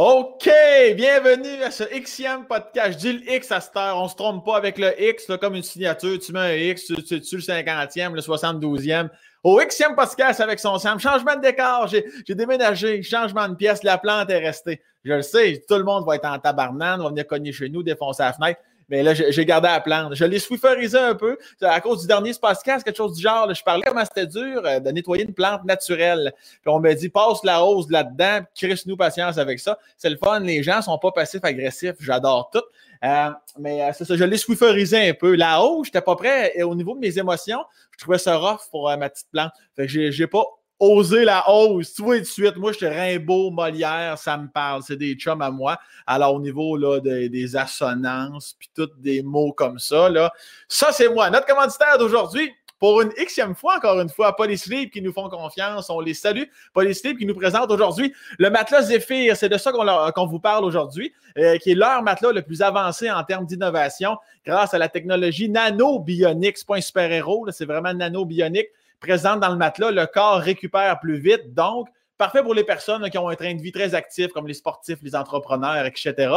OK, bienvenue à ce Xème podcast. Je dis le X à cette heure, on se trompe pas avec le X, comme une signature. Tu mets un X, tu, tu, le 50e, le 72e. Au Xème podcast avec son Sam, changement de décor, j'ai déménagé, changement de pièce, la plante est restée. Je le sais, tout le monde va être en tabarnane, va venir cogner chez nous, défoncer la fenêtre. Mais là, j'ai gardé la plante. Je l'ai swifferisé un peu. À cause du dernier podcast, quelque chose du genre. je parlais comment c'était dur euh, de nettoyer une plante naturelle. Puis on m'a dit, passe la rose là-dedans, crisse-nous patience avec ça. C'est le fun. Les gens sont pas passifs-agressifs. J'adore tout. Euh, mais euh, c'est ça, je l'ai swifferisé un peu. La hausse, j'étais pas prêt. Et au niveau de mes émotions, je trouvais ça rough pour ma petite plante. Fait que j'ai pas oser la hausse. Tu vois, de suite, moi, je suis Rimbaud, Molière, ça me parle. C'est des chums à moi. Alors, au niveau là, des assonances, puis tous des mots comme ça, là, ça, c'est moi. Notre commanditaire d'aujourd'hui, pour une xème fois, encore une fois, Polysleep qui nous font confiance. On les salue. Polysleep qui nous présente aujourd'hui le matelas Zephyr. C'est de ça qu'on vous parle aujourd'hui, euh, qui est leur matelas le plus avancé en termes d'innovation grâce à la technologie nano-bionique. C'est pas un super-héros, c'est vraiment nano-bionique présente dans le matelas, le corps récupère plus vite. Donc, parfait pour les personnes qui ont un train de vie très actif, comme les sportifs, les entrepreneurs, etc.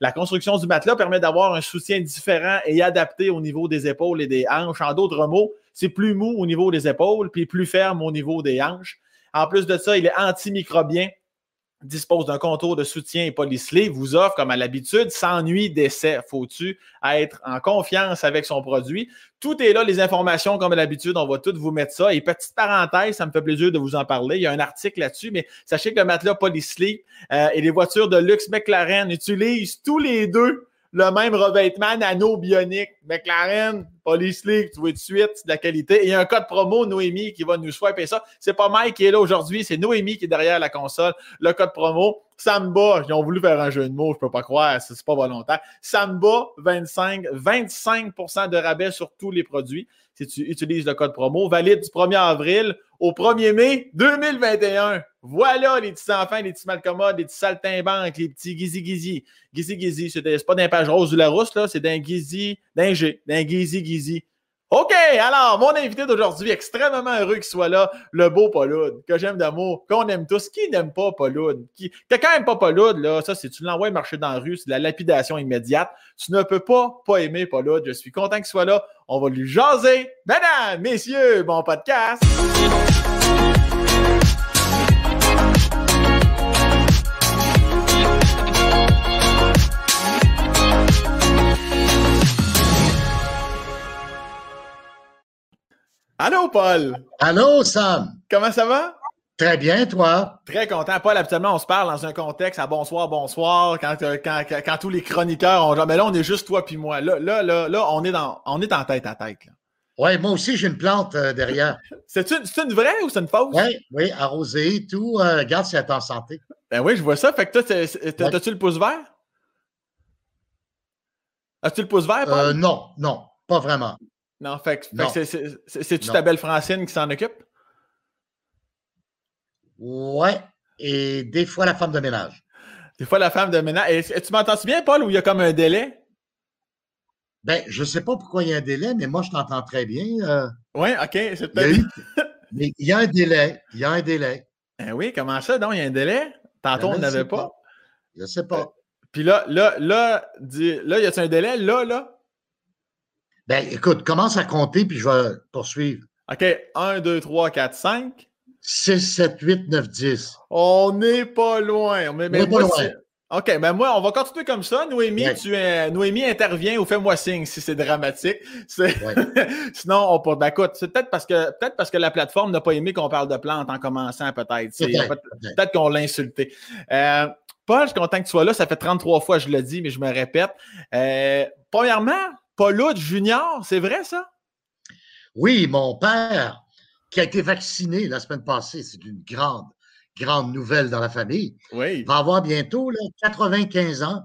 La construction du matelas permet d'avoir un soutien différent et adapté au niveau des épaules et des hanches. En d'autres mots, c'est plus mou au niveau des épaules, puis plus ferme au niveau des hanches. En plus de ça, il est antimicrobien, dispose d'un contour de soutien et polyslé, vous offre, comme à l'habitude, sans nuit d'essai. Faut-tu être en confiance avec son produit? Tout est là, les informations, comme à l'habitude, on va toutes vous mettre ça. Et petite parenthèse, ça me fait plaisir de vous en parler. Il y a un article là-dessus, mais sachez que le matelas Polysleep euh, et les voitures de luxe McLaren utilisent tous les deux le même revêtement nano-bionique. McLaren, Polysleek, tu vois de suite, de la qualité. Et un code promo, Noémie, qui va nous swiper ça. C'est pas Mike qui est là aujourd'hui, c'est Noémie qui est derrière la console. Le code promo, Samba, ils ont voulu faire un jeu de mots, je peux pas croire, c'est pas volontaire. Samba 25, 25% de rabais sur tous les produits si tu utilises le code promo. Valide du 1er avril au 1er mai 2021. Voilà les petits enfants, les petits malcommodes, les petits saltimbanques, les petits gizi-gizi. Gizi-gizi, c'est pas d'un page rose du Larousse, là, c'est d'un gizi, d'un G, d'un gizi-gizi. OK, alors, mon invité d'aujourd'hui, extrêmement heureux qu'il soit là, le beau Pauloud, que j'aime d'amour, qu'on aime tous. Qui n'aime pas Pauloud? Qui... Quelqu'un n'aime pas Pauloud, là, ça, c'est tu l'envoies marcher dans la rue, c'est de la lapidation immédiate. Tu ne peux pas pas aimer Pauloud. Je suis content qu'il soit là. On va lui jaser. Mesdames, messieurs, bon podcast. Allô, Paul. Allô, Sam. Comment ça va? Très bien, toi? Très content. Paul, habituellement, on se parle dans un contexte à bonsoir, bonsoir, quand, euh, quand, quand, tous les chroniqueurs ont genre, mais là, on est juste toi puis moi. Là, là, là, là, on est dans, on est en tête à tête. Oui, moi aussi, j'ai une plante euh, derrière. c'est une, une, vraie ou c'est une fausse? Oui, oui, arrosée, tout. Euh, regarde si elle est en santé. Ben oui, je vois ça. Fait que toi, as-tu le pouce vert? As-tu le pouce vert, Paul? non, non, pas vraiment. Non, fait, c'est-tu ta belle Francine qui s'en occupe? Ouais. Et des fois la femme de ménage. Des fois la femme de ménage. Et, tu m'entends bien, Paul, ou il y a comme un délai? Ben, je ne sais pas pourquoi il y a un délai, mais moi, je t'entends très bien. Euh. oui, OK. C'est peut-être. mais il y a un délai. Il y a un délai. Ben oui, comment ça, donc? Il y a un délai? Tantôt, ben, on n'avait pas. Je ne sais pas. Euh, puis là, là, là, là, y a un délai? Là, là? Ben, écoute, commence à compter, puis je vais poursuivre. OK. 1, 2, 3, 4, 5. 6, 7, 8, 9, 10. On n'est pas loin. on n'est pas loin. OK, ben moi, on va continuer comme ça. Noémie, tu es, Noémie intervient ou fais-moi signe si c'est dramatique. Sinon, on peut. Ben écoute, c'est peut-être parce que peut-être parce que la plateforme n'a pas aimé qu'on parle de plantes en commençant, peut-être. Peut-être qu'on l'a insulté. Euh, Paul, je suis content que tu sois là. Ça fait 33 fois que je le dis, mais je me répète. Euh, premièrement, Pauloud Junior, c'est vrai ça? Oui, mon père, qui a été vacciné la semaine passée, c'est une grande, grande nouvelle dans la famille. Oui. Va avoir bientôt là, 95 ans.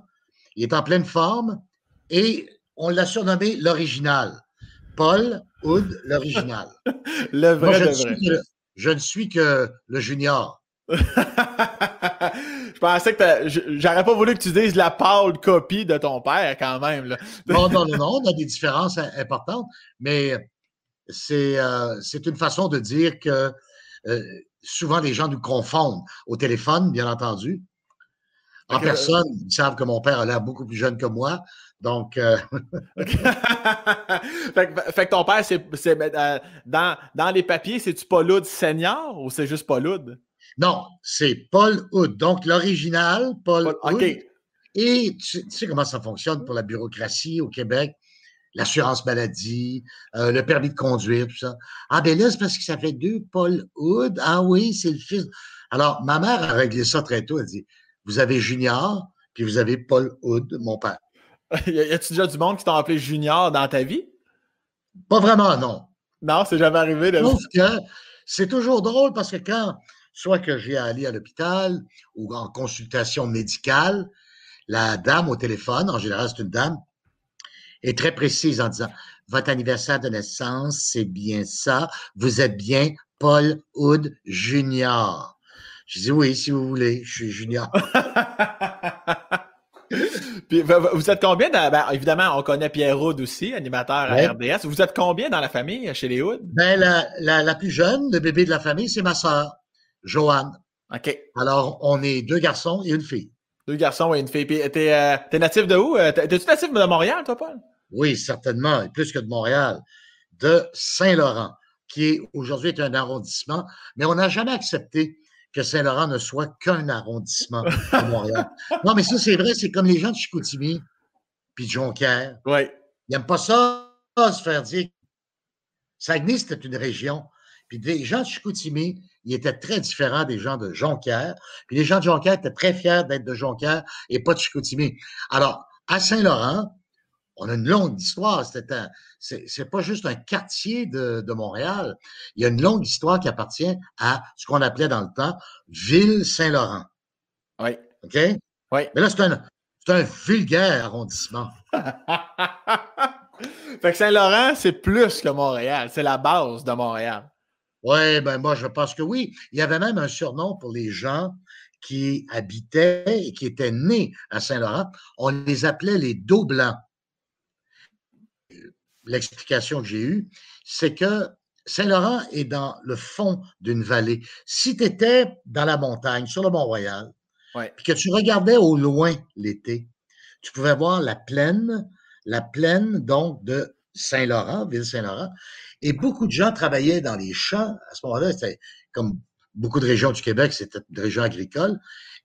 Il est en pleine forme et on l'a surnommé l'original. Paul Hood, l'original. le vrai, de vrai. je ne suis que le junior. je pensais que j'aurais pas voulu que tu dises la pâle copie de ton père quand même. non, non, non, non, on a des différences importantes, mais c'est euh, une façon de dire que euh, souvent les gens nous confondent au téléphone, bien entendu. En personne, ils savent que mon père a l'air beaucoup plus jeune que moi. Donc. Euh, fait, que ton père, c'est, euh, dans, dans les papiers, c'est-tu Paul Hood senior ou c'est juste Paul Hood? Non, c'est Paul Hood. Donc, l'original, Paul, Hood. Et tu, sais comment ça fonctionne pour la bureaucratie au Québec? L'assurance maladie, euh, le permis de conduire, tout ça. Ah, ben là, c'est parce que ça fait deux Paul Hood. Ah oui, c'est le fils. Alors, ma mère a réglé ça très tôt. Elle dit Vous avez Junior, puis vous avez Paul Hood, mon père. y a-tu déjà du monde qui t'a appelé Junior dans ta vie? Pas vraiment, non. Non, c'est jamais arrivé. De... Sauf que c'est toujours drôle parce que quand, soit que j'ai à aller à l'hôpital ou en consultation médicale, la dame au téléphone, en général c'est une dame, est très précise en disant Votre anniversaire de naissance, c'est bien ça. Vous êtes bien Paul Hood Junior. Je dis oui, si vous voulez, je suis Junior. Puis, vous êtes combien dans, ben, évidemment, on connaît Pierre Houd aussi, animateur à RDS. Vous êtes combien dans la famille chez les Hood? Ben, la, la, plus jeune, le bébé de la famille, c'est ma sœur, Joanne. OK. Alors, on est deux garçons et une fille. Deux garçons et une fille. T'es, euh, natif de où? Euh, t'es-tu natif de Montréal, toi, Paul? Oui, certainement, et plus que de Montréal. De Saint-Laurent, qui est aujourd'hui est un arrondissement, mais on n'a jamais accepté que Saint-Laurent ne soit qu'un arrondissement de Montréal. Non, mais ça, c'est vrai, c'est comme les gens de Chicoutimi puis de Jonquière. Oui. Ils n'aiment pas ça, se faire dire. Saguenay, c'était une région. Puis les gens de Chicoutimi, ils étaient très différents des gens de Jonquière. Puis les gens de Jonquière étaient très fiers d'être de Jonquière et pas de Chicoutimi. Alors, à Saint-Laurent, on a une longue histoire. C'est pas juste un quartier de, Montréal. Il y a une longue histoire qui appartient à ce qu'on appelait dans le temps Ville-Saint-Laurent. Oui. OK? Oui. Mais là, c'est un, un vulgaire arrondissement. fait que Saint-Laurent, c'est plus que Montréal. C'est la base de Montréal. Oui, ben moi, je pense que oui. Il y avait même un surnom pour les gens qui habitaient et qui étaient nés à Saint-Laurent. On les appelait les dos blancs l'explication que j'ai eue, c'est que Saint-Laurent est dans le fond d'une vallée. Si tu étais dans la montagne, sur le Mont-Royal, puis que tu regardais au loin l'été, tu pouvais voir la plaine, la plaine donc de Saint-Laurent, ville Saint-Laurent, et beaucoup de gens travaillaient dans les champs. À ce moment-là, c'était comme beaucoup de régions du Québec, c'était des régions agricoles.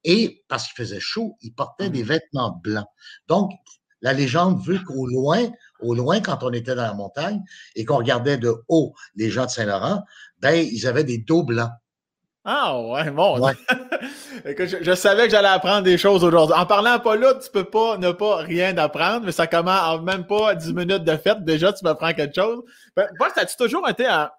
Et parce qu'il faisait chaud, ils portaient des mmh. vêtements blancs. Donc, la légende veut qu'au loin, au loin, quand on était dans la montagne et qu'on regardait de haut les gens de Saint-Laurent, ben, ils avaient des dos blancs. Ah ouais, bon. je, savais que j'allais apprendre des choses aujourd'hui. En parlant pas là, tu peux pas ne pas rien apprendre, mais ça commence en même pas 10 minutes de fête. Déjà, tu m'apprends quelque chose. Ben, ça a toujours été un,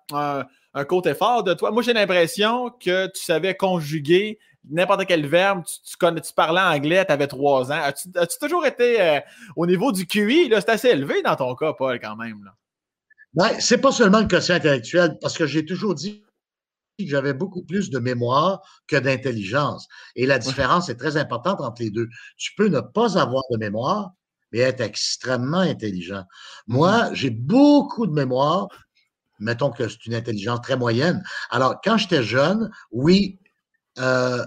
un côté fort de toi? Moi, j'ai l'impression que tu savais conjuguer n'importe quel verbe, tu, tu parlais anglais, tu avais trois ans. As-tu, toujours été euh, au niveau du QI? c'est assez élevé dans ton cas, Paul, quand même. Ben, c'est pas seulement le quotient intellectuel, parce que j'ai toujours dit j'avais beaucoup plus de mémoire que d'intelligence. Et la différence est très importante entre les deux. Tu peux ne pas avoir de mémoire, mais être extrêmement intelligent. Moi, mm-hmm. j'ai beaucoup de mémoire. Mettons que c'est une intelligence très moyenne. Alors, quand j'étais jeune, oui, euh,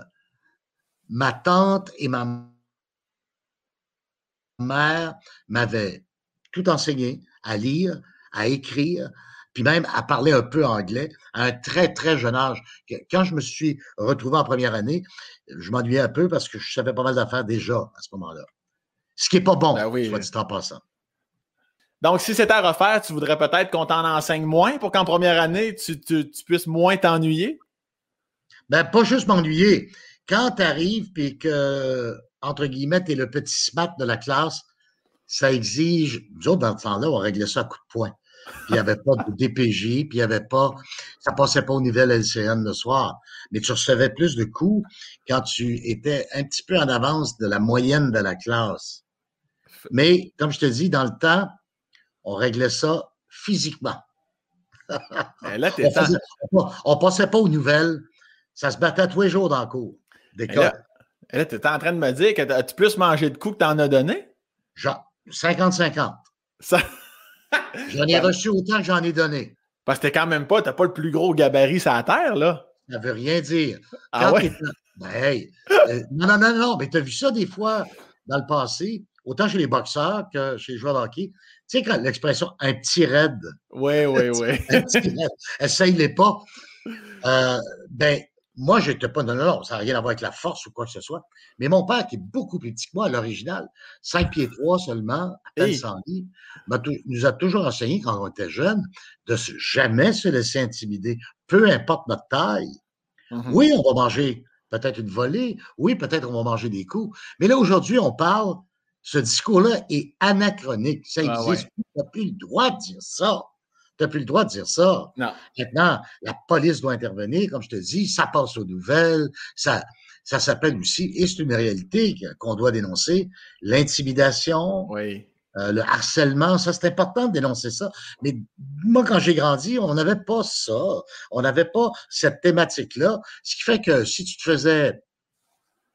ma tante et ma mère m'avaient tout enseigné à lire, à écrire, puis même à parler un peu anglais à un très, très jeune âge. Quand je me suis retrouvé en première année, je m'ennuyais un peu parce que je savais pas mal d'affaires déjà à ce moment-là. Ce qui n'est pas bon, ben oui. soit dit en passant. Donc, si c'était à refaire, tu voudrais peut-être qu'on t'en enseigne moins pour qu'en première année, tu puisses moins t'ennuyer? Ben, pas juste m'ennuyer. Quand tu arrives et que, entre guillemets, tu es le petit smat de la classe, ça exige. Nous autres, dans ce temps-là, on réglait ça à coups de poing. Il n'y avait pas de DPJ, puis il n'y avait pas. Ça passait pas au niveau LCN le soir. Mais tu recevais plus de coups quand tu étais un petit peu en avance de la moyenne de la classe. Mais, comme je te dis, dans le temps, on réglait ça physiquement. Là, on, on passait pas aux nouvelles ça se battait tous les jours dans le cours d'école. Là, tu es en train de me dire que tu plus mangé de coups que tu en as donné? Genre, 50-50. Ça... j'en ai reçu autant que j'en ai donné. Parce que t'es quand même pas, t'as pas le plus gros gabarit sur la terre, là. Ça veut rien dire. Ah Ben, euh, non, non, non, non, mais tu as vu ça des fois dans le passé, autant chez les boxeurs que chez les joueurs de hockey. Tu sais, quand l'expression un petit raid. Oui, oui, oui. un petit raid. Essaye-les pas. Euh, ben, moi, je n'étais pas. Non, non, non, ça n'a rien à voir avec la force ou quoi que ce soit. Mais mon père, qui est beaucoup plus petit que moi à l'original, 5 pieds 3 seulement, à peine 100 livres, nous a toujours enseigné quand on était jeune de jamais se laisser intimider, peu importe notre taille. Mm-hmm. Oui, on va manger peut-être une volée. Oui, peut-être on va manger des coups. Mais là, aujourd'hui, on parle, ce discours-là est anachronique. Ça ah existe. Tu n'as plus le droit de dire ça. Tu n'as plus le droit de dire ça. Maintenant, la police doit intervenir, comme je te dis, ça passe aux nouvelles, ça, ça s'appelle aussi, et c'est une réalité qu'on doit dénoncer, l'intimidation, oui. Euh, le harcèlement, ça, c'est important de dénoncer ça. Mais moi, quand j'ai grandi, on n'avait pas ça. On n'avait pas cette thématique-là. Ce qui fait que si tu te faisais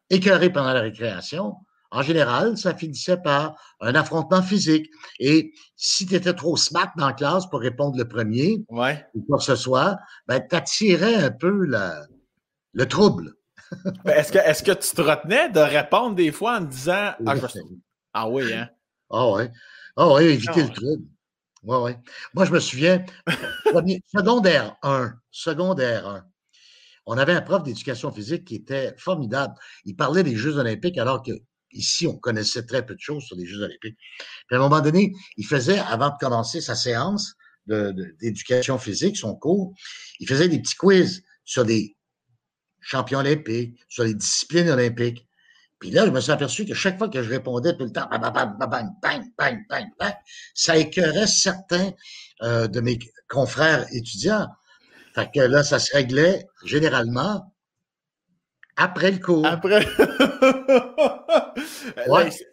écœurer pendant la récréation, en général, ça finissait par un affrontement physique. Et si tu étais trop smart dans la classe pour répondre le premier, ouais. ou quoi que ce soit, ben, tu attirais un peu le trouble. Ben, est-ce que, est que tu te retenais de répondre des fois en disant Ah, ah oui, hein? Ah ouais. Ah ouais, éviter ah le trouble. Ouais, ouais. Moi, je me souviens, secondaire 1, secondaire 1, on avait un prof d'éducation physique qui était formidable. Il parlait des Jeux olympiques alors que ici, on connaissait très peu de choses sur les Jeux olympiques. Puis à un moment donné, il faisait, avant de commencer sa séance d'éducation physique, son cours, il faisait des petits quiz sur des champions olympiques, sur les disciplines olympiques. Puis là, je me suis aperçu que chaque fois que je répondais tout le temps, bang, bang, bang, bang, bang, bang, bang, ça écœurait certains euh, de mes confrères étudiants. Fait que là, ça se réglait généralement après le cours. Après.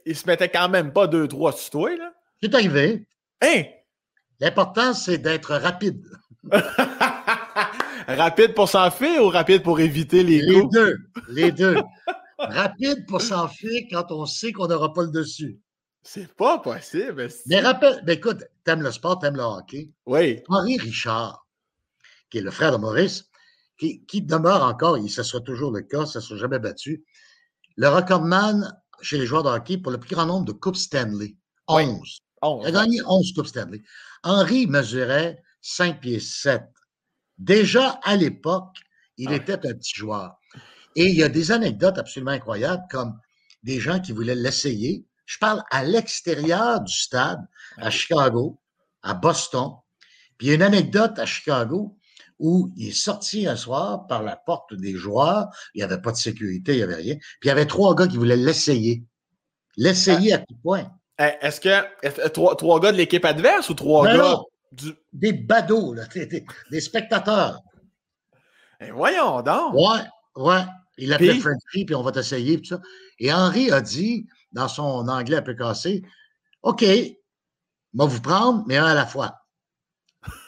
il, se mettait quand même pas deux, trois sur toi, là. C'est arrivé. Hein? L'important, c'est d'être rapide. rapide pour s'enfuir ou rapide pour éviter les, les coups? Deux. Les deux. rapide pour s'enfuir quand on sait qu'on n'aura pas le dessus. C'est pas possible. Mais rappelle, ben écoute, t'aimes le sport, t'aimes le hockey. Oui. Henri Richard, qui est le frère de Maurice, qui, demeure encore, et ce sera toujours le cas, ça ne sera jamais battu, le recordman chez les joueurs de hockey pour le plus grand nombre de Coupes Stanley. 11. Il a gagné 11 Coupes Stanley. Henri mesurait 5 pieds 7. Déjà à l'époque, il ah était un petit joueur. Et il y a des anecdotes absolument incroyables, comme des gens qui voulaient l'essayer. Je parle à l'extérieur du stade, à Chicago, à Boston. Puis il y a une anecdote à Chicago où il est sorti un soir par la porte des joueurs. Il n'y avait pas de sécurité, il n'y avait rien. Puis il y avait trois gars qui voulaient l'essayer. L'essayer à tout point. Eh, est-ce que trois, gars de l'équipe adverse ou trois gars du... Des badauds, des, spectateurs. Eh, voyons donc. Ouais, ouais. Il l'appelait Frenchy, puis on va t'essayer, ça. Et Henri a dit, dans son anglais un peu cassé, OK, on va vous prendre, mais un à la fois.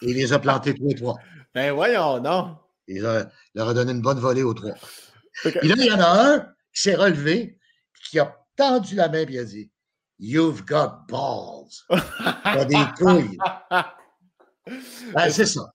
Et il les a plantés tous les trois. Ben voyons, non. Il leur a donné une bonne volée aux trois. Et là, il y en a un qui s'est relevé, qui a tendu la main et il a dit You've got balls. T'as des couilles. Ben, c'est ça.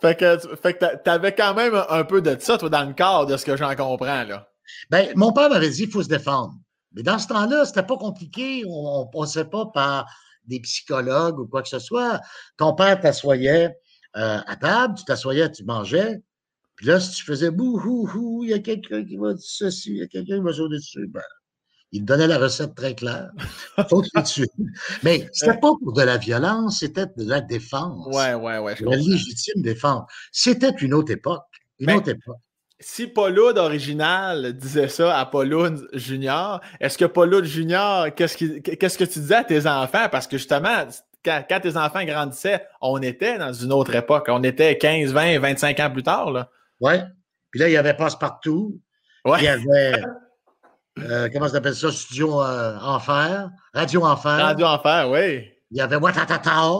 Fait que, fait que t'avais quand même un peu de ça, toi, dans le corps de ce que j'en comprends, là. Ben, mon père m'avait dit qu'il faut se défendre. Mais dans ce temps-là, c'était pas compliqué. On ne passait pas par des psychologues ou quoi que ce soit. Ton père t'assoyait euh, à table, tu t'assoyais, tu mangeais. Puis là, si tu faisais bouhou, il y a quelqu'un qui va dire ceci, il y a quelqu'un qui va sauter dessus, ben, il donnait la recette très claire. Faut que tu Mais c'était pas pour de la violence, c'était de la défense. Ouais, ouais, ouais. la légitime défense. C'était une autre époque. Une autre époque. Si Pauloud original disait ça à Pauloud Junior, est-ce que Pauloud Junior, qu'est-ce, qu'est-ce que tu disais à tes enfants? Parce que justement, quand, tes enfants grandissaient, on était dans une autre époque. On était 15, 20, 25 ans plus tard. Ouais. Puis là, il y avait Passe-Partout. Ouais. Il y avait euh, comment ça s'appelle ça? Studio euh, Enfer, Radio Enfer. Radio Enfer, oui. Il y avait Watatata.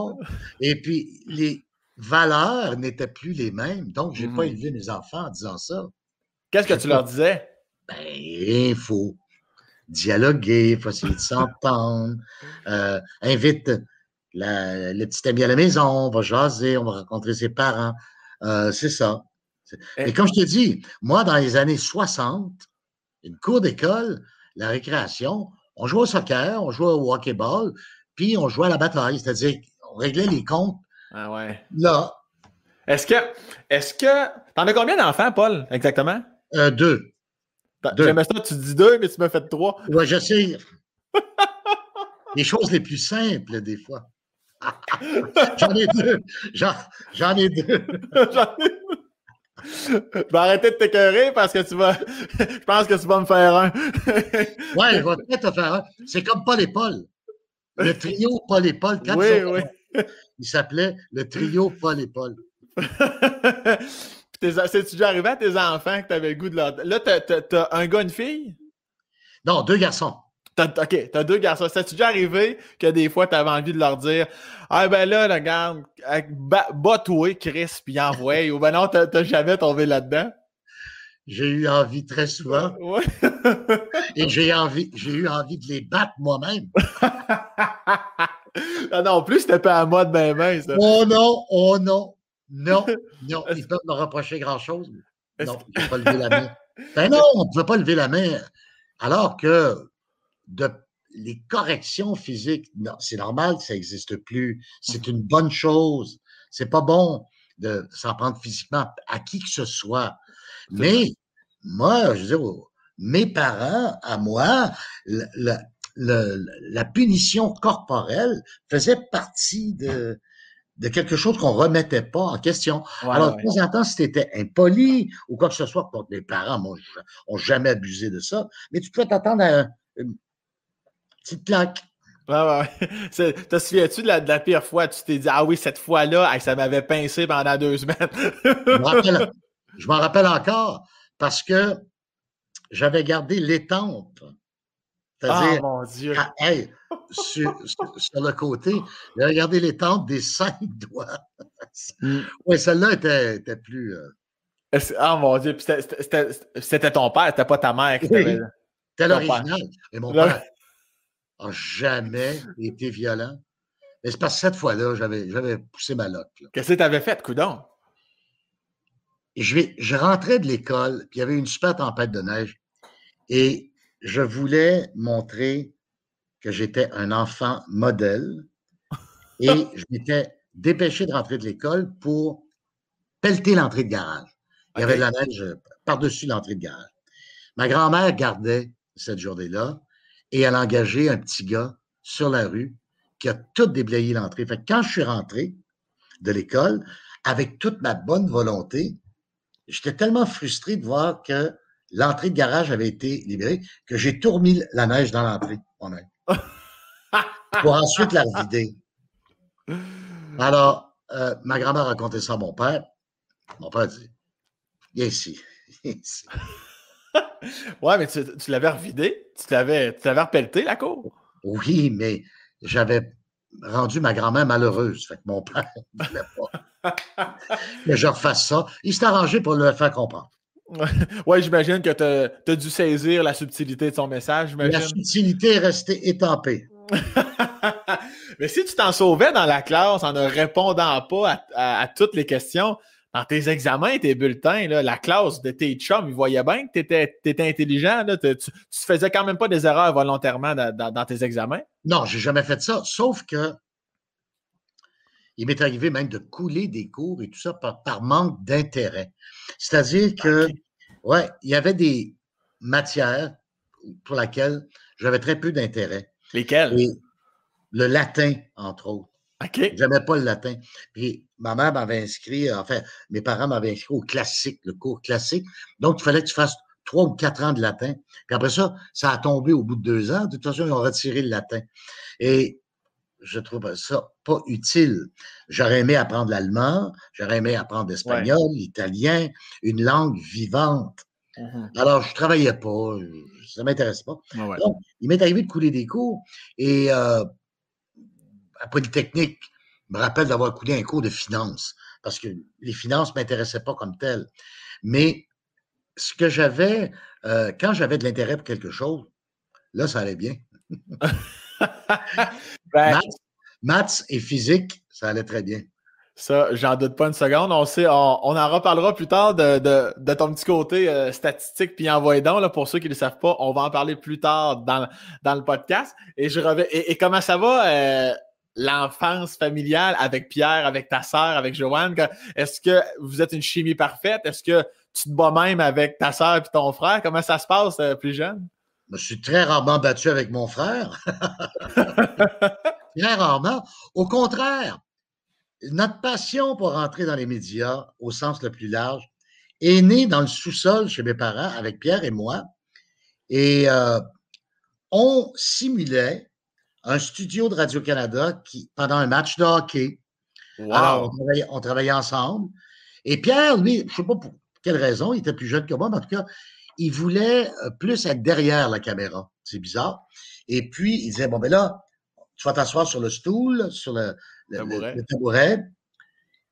Et puis, les valeurs n'étaient plus les mêmes. Donc, je n'ai pas hmm. élevé mes enfants en disant ça. Qu'est-ce que tu leur disais? Ben, il faut dialoguer, il faut essayer de s'entendre. Euh, invite le petit ami à la maison, on va jaser, on va rencontrer ses parents. c'est ça. Et comme je te dis, moi, dans les années 60, une cour d'école, la récréation, on jouait au soccer, on jouait au hockey-ball, puis on jouait à la bataille, c'est-à-dire on réglait les comptes. Ah ouais. Là. Est-ce que. Est-ce que. T'en as combien d'enfants, Paul, exactement? Euh, deux. J'aimais ça, tu dis deux, mais tu m'as fait trois. Oui, je sais. les choses les plus simples, des fois. J'en ai deux. J'en ai deux. J'en ai deux. Je vais arrêter de t'écœurer parce que tu vas. je pense que tu vas me faire un. ouais, je vais peut-être te faire un. C'est comme Paul et Paul. Le trio Paul et Paul. oui, oui. Il s'appelait le trio Paul et Paul. C'est-tu déjà arrivé à tes enfants que tu avais le goût de leur. Là, t'as un gars, une fille? Non, deux garçons. OK, t'as deux garçons. C'est-tu déjà arrivé que des fois, tu avais envie de leur dire Ah ben là, regarde, bats-toi, Chris, puis envoie. ou ben non, t'as jamais tombé là-dedans? J'ai eu envie très souvent. Ouais. Et j'ai envie, j'ai eu envie de les battre moi-même. ah non, en plus, c'était pas à moi de mes mains, ça. Oh non, oh non. Non, non, ils peuvent me reprocher grand-chose. Non, je ne peux pas lever la main. Ben non, on ne peut pas lever la main. Alors que de, les corrections physiques, non, c'est normal que ça n'existe plus. C'est une bonne chose. C'est pas bon de s'en prendre physiquement à qui que ce soit. Mais moi, je veux dire, mes parents, à moi, la punition corporelle faisait partie de, de quelque chose qu'on ne remettait pas en question. Alors, de temps en temps, si tu étais impoli ou quoi que ce soit contre mes parents, moi, jamais abusé de ça, mais tu peux t'attendre à une petite claque. Ouais, ouais. Te souviens-tu de la, pire fois? Tu t'es dit, ah oui, cette fois-là, ça m'avait pincé pendant deux semaines. je m'en rappelle, encore parce que j'avais gardé l'étampe ah, mon Dieu! Ah, sur, le côté, regardez les tentes des cinq doigts. Mm. Oui, celle-là était, plus. Euh, ah, mon Dieu! C'était ton père, c'était pas ta mère qui oui, C'était l'original. Et mon père n'a jamais été violent. Mais c'est parce que cette fois-là, j'avais poussé ma loque. Qu'est-ce que tu avais fait, coudon? Je, je rentrais de l'école, puis il y avait une super tempête de neige. Et je voulais montrer que j'étais un enfant modèle et je m'étais dépêché de rentrer de l'école pour pelleter l'entrée de garage. Il y avait de la neige par-dessus l'entrée de garage. Ma grand-mère gardait cette journée-là et elle a engagé un petit gars sur la rue qui a tout déblayé l'entrée. Fait quand je suis rentré de l'école, avec toute ma bonne volonté, j'étais tellement frustré de voir que l'entrée de garage avait été libérée, que j'ai tourné la neige dans l'entrée pour ensuite la vider. Alors, euh, ma grand-mère racontait ça à mon père. Mon père dit Viens ici. ici. ouais, mais tu, l'avais revidé? Tu l'avais, tu repelleté, la cour? Oui, mais j'avais rendu ma grand-mère malheureuse. Fait que mon père ne voulait pas que je refasse ça. Il s'est arrangé pour le faire comprendre. ouais, j'imagine que tu as, dû saisir la subtilité de son message. La subtilité est restée étampée. Mais si tu t'en sauvais dans la classe en ne répondant pas à, toutes les questions, dans tes examens, tes bulletins, la classe de tes chums, ils voyaient bien que tu étais, intelligent. tu, ne faisais quand même pas des erreurs volontairement dans, tes examens? Non, j'ai jamais fait ça, sauf que il m'est arrivé même de couler des cours et tout ça par, manque d'intérêt. C'est-à-dire que, ouais, il y avait des matières pour lesquelles j'avais très peu d'intérêt. Lesquelles? le latin, entre autres. OK. J'aimais pas le latin. Puis ma mère m'avait inscrit, enfin, mes parents m'avaient inscrit au classique, le cours classique. Donc, il fallait que tu fasses trois ou quatre ans de latin. Puis après ça, ça a tombé au bout de deux ans. De toute façon, ils ont retiré le latin. Et je trouve ça pas utile. J'aurais aimé apprendre l'allemand, j'aurais aimé apprendre l'espagnol, l'italien, une langue vivante. Mmh Alors, je travaillais pas, ça m'intéresse pas. Donc, il m'est arrivé de couler des cours et euh, à Polytechnique, je me rappelle d'avoir coulé un cours de finance parce que les finances ne m'intéressaient pas comme tel. Mais ce que j'avais, euh, quand j'avais de l'intérêt pour quelque chose, là, ça allait bien. Ben, maths, et physique, ça allait très bien. Ça, j'en doute pas une seconde. On, sait, on, en reparlera plus tard de, de, ton petit côté euh, statistique puis envoyé donc. Là, pour ceux qui ne le savent pas, on va en parler plus tard dans, dans le podcast. Et je reviens. Et, comment ça va, euh, l'enfance familiale avec Pierre, avec ta sœur, avec Joanne? Est-ce que vous êtes une chimie parfaite? Est-ce que tu te bats même avec ta sœur et ton frère? Comment ça se passe euh, plus jeune? Je suis très rarement battu avec mon frère. très rarement. Au contraire, notre passion pour rentrer dans les médias au sens le plus large est née dans le sous-sol chez mes parents avec Pierre et moi. Et euh, on simulait un studio de Radio-Canada qui, pendant un match de hockey, alors, on, travaillait, ensemble. Et Pierre, lui, je ne sais pas pour quelle raison, il était plus jeune que moi, mais en tout cas, il voulait euh, plus être derrière la caméra. C'est bizarre. Et puis, il disait, bon, ben là, tu vas t'asseoir sur le stool, sur le, le, tabouret.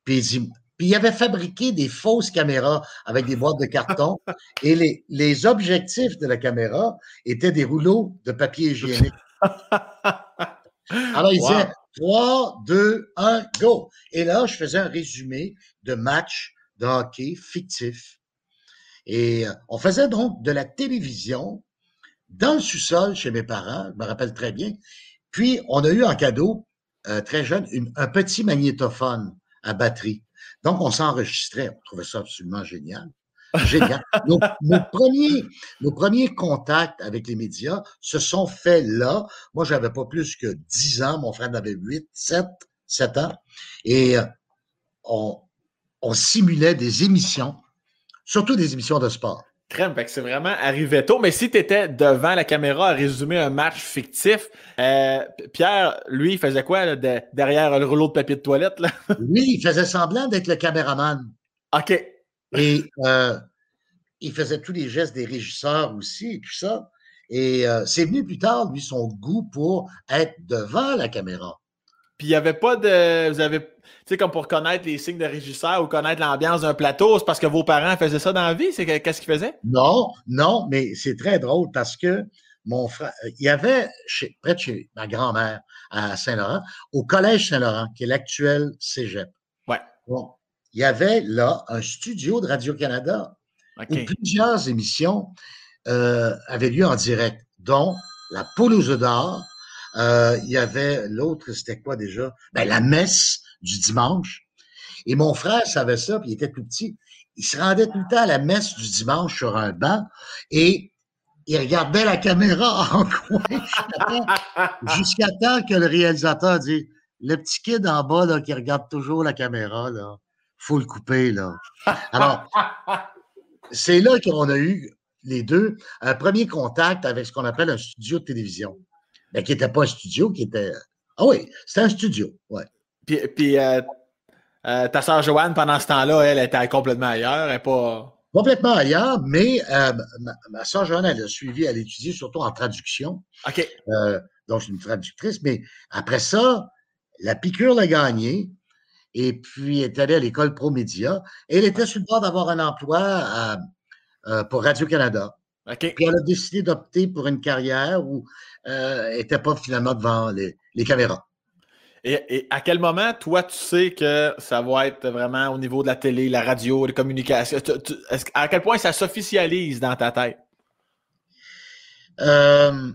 Puis il puis il avait fabriqué des fausses caméras avec des boîtes de carton et les, les objectifs de la caméra étaient des rouleaux de papier hygiénique. Alors il disait 3, 2, 1, go. Et là, je faisais un résumé de matchs de hockey fictifs. Et euh, on faisait donc de la télévision dans le sous-sol chez mes parents, je me rappelle très bien. Puis, on a eu en cadeau euh, très jeune, un petit magnétophone à batterie. Donc, on s'enregistrait. On trouvait ça absolument génial. Génial. nos, premiers, nos premiers contacts avec les médias se sont faits là. Moi, j'avais pas plus que 10 ans. Mon frère en avait 8, 7, 7 ans. Et euh, on, on simulait des émissions, surtout des émissions de sport. Crème, c'est vraiment arrivé tôt. Mais si tu étais devant la caméra à résumer un match fictif, euh, Pierre, lui, il faisait quoi derrière le rouleau de papier de toilette? Là? lui, il faisait semblant d'être le caméraman. OK. Et euh, il faisait tous les gestes des régisseurs aussi et tout ça. Et euh, c'est venu plus tard, lui, son goût pour être devant la caméra. Puis il n'y avait pas de. Vous avez tu sais, comme pour connaître les signes de régisseur ou connaître l'ambiance d'un plateau, c'est parce que vos parents faisaient ça dans la vie? C'est qu'est-ce qu'ils faisaient? Non, non, mais c'est très drôle parce que mon frère, il y avait chez, près de chez ma grand-mère à Saint-Laurent, au Collège Saint-Laurent, qui est l'actuel cégep. Ouais. Bon, il y avait là un studio de Radio-Canada où plusieurs émissions euh, avaient lieu en direct, dont La Poule aux d'or. Euh, il y avait l'autre, c'était quoi déjà? Ben, la messe du dimanche. Et mon frère savait ça, puis il était tout petit. Il se rendait tout le temps à la messe du dimanche sur un banc et il regardait la caméra en coin jusqu'à temps que le réalisateur dit Le petit kid en bas là, qui regarde toujours la caméra, là, faut le couper. Là. Alors, c'est là qu'on a eu les deux un premier contact avec ce qu'on appelle un studio de télévision. Mais qui n'était pas un studio, qui était. Ah oui, c'était un studio, ouais. Puis, euh, euh, ta soeur Joanne, pendant ce temps-là, elle était complètement ailleurs. Elle pas. Complètement ailleurs, mais euh, ma, soeur Joanne, elle a suivi, elle a étudié surtout en traduction. OK. donc, c'est une traductrice. Mais après ça, la piqûre l'a gagnée. Et puis, elle est allée à l'école ProMédia. Et elle était sur le bord d'avoir un emploi pour Radio-Canada. OK. Puis, elle a décidé d'opter pour une carrière où elle n'était pas finalement devant les caméras. Et, à quel moment, toi, tu sais que ça va être vraiment au niveau de la télé, la radio, les communications? à quel point ça s'officialise dans ta tête? Euh,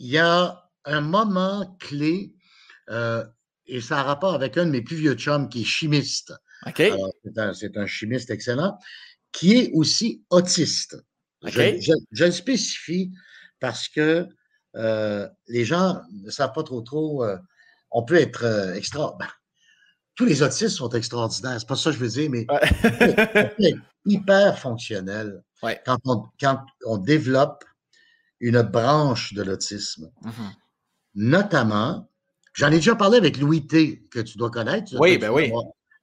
il y a un moment clé, euh, et ça a rapport avec un de mes plus vieux chums qui est chimiste. c'est, un, chimiste excellent, qui est aussi autiste. Je, le spécifie parce que euh, les gens ne savent pas trop trop on peut être euh, extra. Ben, tous les autistes sont extraordinaires, c'est pas ça que je veux dire, mais hyper fonctionnel quand, on, développe une branche de l'autisme. Mm-hmm. Notamment, j'en ai déjà parlé avec Louis T, que tu dois connaître. Oui, ben oui.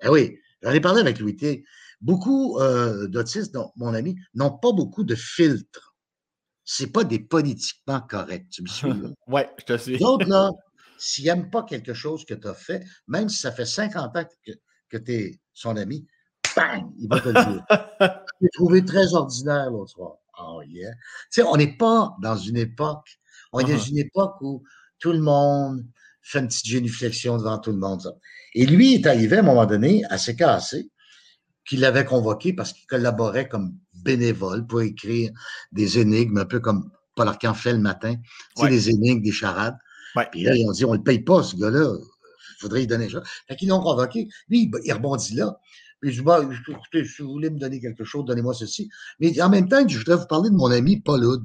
Eh oui, j'en ai parlé avec Louis T. Beaucoup euh, d'autistes, mon ami, n'ont pas beaucoup de filtres. C'est pas des politiquement corrects. Tu me suis? oui, je te suis. D'autres, là, s'il n'aime pas quelque chose que tu as fait, même si ça fait 50 ans que, que tu es son ami, bang, il va te le dire. Je l'ai trouvé très ordinaire l'autre soir. Oh yeah. Tu sais, on n'est pas dans une époque, on est dans uh-huh. une époque où tout le monde fait une petite génuflexion devant tout le monde. Et lui est arrivé à un moment donné assez cassé, qu'il l'avait convoqué parce qu'il collaborait comme bénévole pour écrire des énigmes, un peu comme Paul Arcand fait le matin, tu sais, des énigmes, des charades. Puis là, ils ont dit, on ne le paye pas, ce gars-là. Il faudrait lui donner ça. Fait qu'ils l'ont convoqué. Lui, il rebondit là. Puis je dis, bah, écoutez, si vous voulez me donner quelque chose, donnez-moi ceci. Mais en même temps, je voudrais vous parler de mon ami Paul Hood.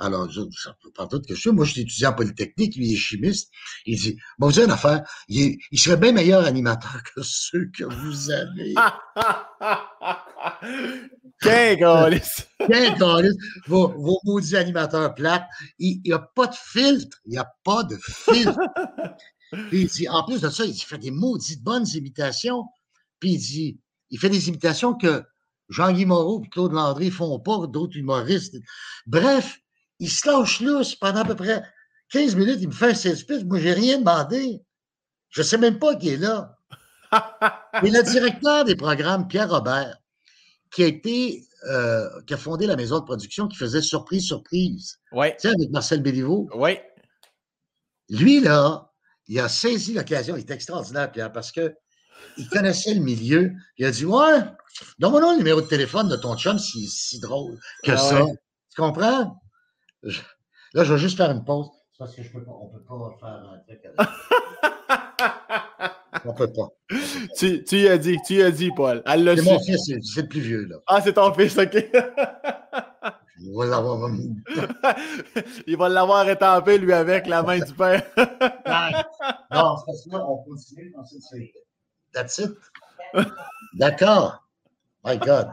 Alors, je, ça peut pas d'autre que ça. Moi, je suis étudiant en Polytechnique, lui, il est chimiste. Il dit, bon, vous avez une affaire, il, il, serait bien meilleur animateur que ceux que vous avez. Qu'un golis! Qu'un golis! Vos, vos maudits animateurs plates. Il n'y a pas de filtre. Il n'y a pas de filtre. Puis il dit, en plus de ça, il fait des maudites bonnes imitations. Puis il dit, il fait des imitations que Jean-Guy Moreau et Claude Landry font pas, d'autres humoristes. Bref, il se lâche lousse pendant à peu près 15 minutes, il me fait un 16 pistes. Moi, j'ai rien demandé. Je ne sais même pas qui est là. Et le directeur des programmes, Pierre Robert, qui a été, euh, qui a fondé la maison de production qui faisait Surprise, Surprise. Tu sais, avec Marcel Béliveau. Oui. Lui, là, il a saisi l'occasion. Il est extraordinaire, Pierre, parce que il connaissait le milieu. Il a dit Ouais, donne-moi le numéro de téléphone de ton chum si si drôle que ah ça. Tu comprends? Là, je vais juste faire une pause. Parce que je peux pas, on peut pas faire un truc On peut pas. Tu, tu y as dit, tu y as dit, Paul. C'est mon fils, c'est le plus vieux, là. Ah, c'est ton fils, OK. Il va l'avoir. Il va l'avoir étampé, lui, avec la main du père. non, c'est parce que on continue. C'est That's it. D'accord. My God.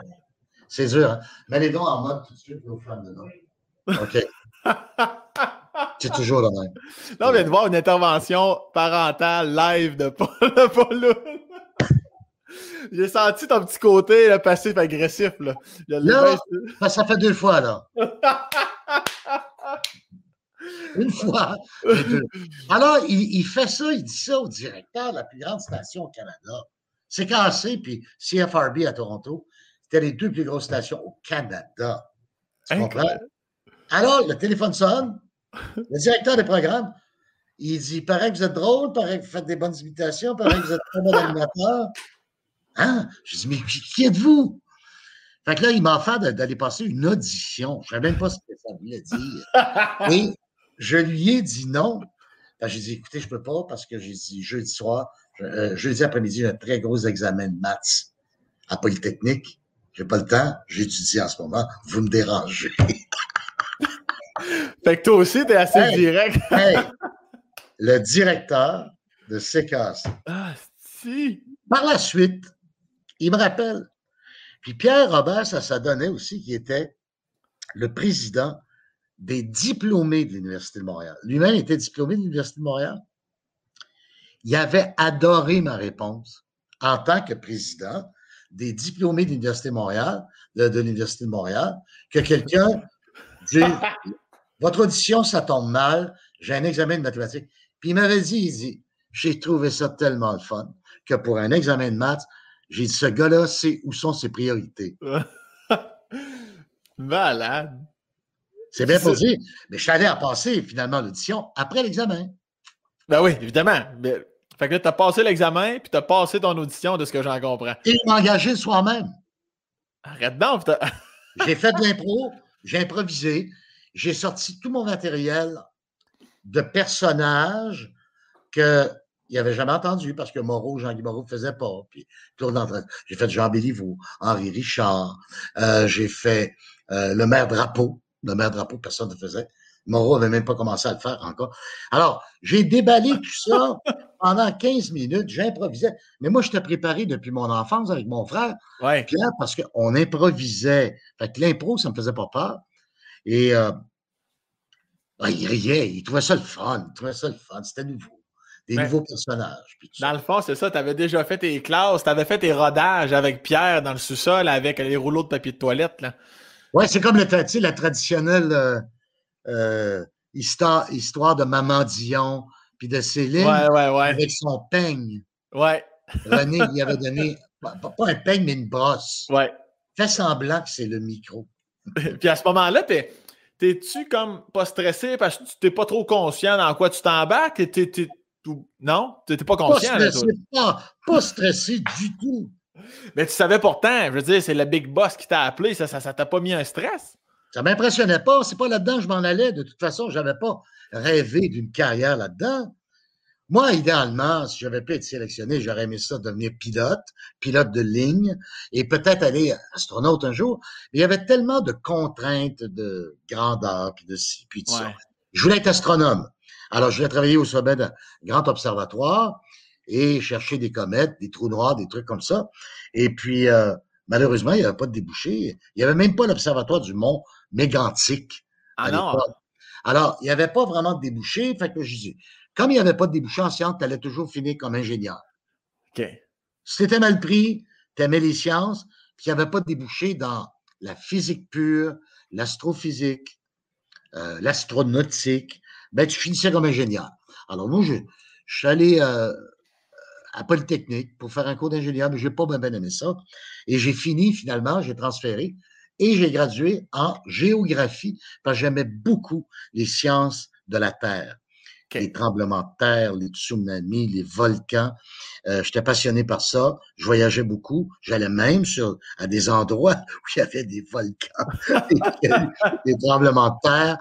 C'est dur. Hein? Mets les dents en mode tout de suite aux femmes de. OK. C'est toujours le même. Là, on vient de voir une intervention parentale live de Paul, J'ai senti ton petit côté passif agressif. Là. là ben, ça fait deux fois, là. Une fois. Alors, il, fait ça, il dit ça au directeur de la plus grande station au Canada. C'est cassé, puis CFRB à Toronto, c'était les deux plus grosses stations au Canada. Tu comprends? Alors, le téléphone sonne, le directeur des programmes, il dit paraît que vous êtes drôle, paraît que vous faites des bonnes imitations, paraît que vous êtes très bon animateur. Hein? Je dis, mais qui êtes-vous? Fait que là, il m'a offert d'aller passer une audition. Je ne savais même pas ce que ça voulait dire. Et je lui ai dit non. J'ai dit, écoutez, je ne peux pas parce que j'ai dit jeudi soir, euh, jeudi après-midi, j'ai un très gros examen de maths à Polytechnique. Je n'ai pas le temps, j'étudie en ce moment. Vous me dérangez. Fait que toi aussi, tu es assez direct. le directeur de CKC. Ah, si. Par la suite, il me rappelle. Puis Pierre Robert, ça, ça donnait aussi qui était le président des diplômés de l'Université de Montréal. Lui-même était diplômé de l'Université de Montréal. Il avait adoré ma réponse en tant que président des diplômés de l'Université de Montréal, de, l'Université de Montréal, que quelqu'un dit Votre audition, ça tombe mal, j'ai un examen de mathématiques. Puis il m'avait dit, il dit, j'ai trouvé ça tellement le fun que pour un examen de maths, j'ai dit, ce gars-là sait où sont ses priorités. Malade. C'est bien posé. Mais je suis allé à passer finalement l'audition après l'examen. Ben oui, évidemment. Fait que là, tu as passé l'examen, puis tu as passé ton audition de ce que j'en comprends. Et il m'a engagé le soir même. Arrête donc. j'ai fait de l'impro, j'ai improvisé, j'ai sorti tout mon matériel de personnages que il n'avait jamais entendu parce que Moreau, Jean-Guy Moreau ne faisait pas. Puis, j'ai fait Jean Béliveau, Henri Richard, euh, j'ai fait euh, le maire Drapeau, le maire drapeau, personne ne faisait. Moreau n'avait même pas commencé à le faire encore. Alors, j'ai déballé tout ça pendant 15 minutes, j'improvisais. Mais moi, j'étais préparé depuis mon enfance avec mon frère. Ouais. Pierre, parce qu'on improvisait. Fait que l'impro, ça ne me faisait pas peur. Et euh, ben, il riait, il trouvait ça le fun. Il trouvait ça le fun. C'était nouveau. Des ben, nouveaux personnages. Dans le fond, c'est ça. Tu avais déjà fait tes classes, tu avais fait tes rodages avec Pierre dans le sous-sol avec les rouleaux de papier de toilette. Là. Oui, c'est comme le, la traditionnelle euh, euh, histoire, histoire de Maman Dion puis de Céline avec son peigne. Ouais. René lui avait donné, pas, un peigne, mais une brosse. Ouais. Fais semblant que c'est le micro. puis à ce moment-là, t'es. tu comme pas stressé parce que tu n'es pas trop conscient dans quoi tu t'embarques? Non? Tu n'étais pas conscient. Pas stressé, pas, stressé du tout. Mais tu savais pourtant, je veux dire, c'est le big boss qui t'a appelé, ça ne ça, t'a pas mis un stress? Ça m'impressionnait pas. C'est pas là-dedans que je m'en allais. De toute façon, je n'avais pas rêvé d'une carrière là-dedans. Moi, idéalement, si j'avais pu être sélectionné, j'aurais aimé ça devenir pilote, pilote de ligne, et peut-être aller astronaute un jour. Mais il y avait tellement de contraintes de grandeur, puis de ci, puis de ça. Je voulais être astronome. Alors, je voulais travailler au sommet d'un grand observatoire et chercher des comètes, des trous noirs, des trucs comme ça. Et puis, euh, malheureusement, il n'y avait pas de débouché. Il n'y avait même pas l'observatoire du mont Mégantic. Ah non? Alors, il n'y avait pas vraiment de débouché. Fait que je dis, comme il n'y avait pas de débouché en sciences, tu allais toujours finir comme ingénieur. OK. Si tu étais mal pris, tu aimais les sciences, puis il n'y avait pas de débouché dans la physique pure, l'astrophysique, euh, l'astronautique, ben, tu finissais comme ingénieur. Alors, moi, je, je suis allé euh, à Polytechnique pour faire un cours d'ingénieur, mais je n'ai pas bien, aimé ça. Et j'ai fini, finalement, j'ai transféré et j'ai gradué en géographie parce que j'aimais beaucoup les sciences de la Terre les tremblements de terre, les tsunamis, les volcans. Euh, J'étais passionné par ça. Je voyageais beaucoup. J'allais même sur, à des endroits où il y avait des volcans, des, tremblements de terre.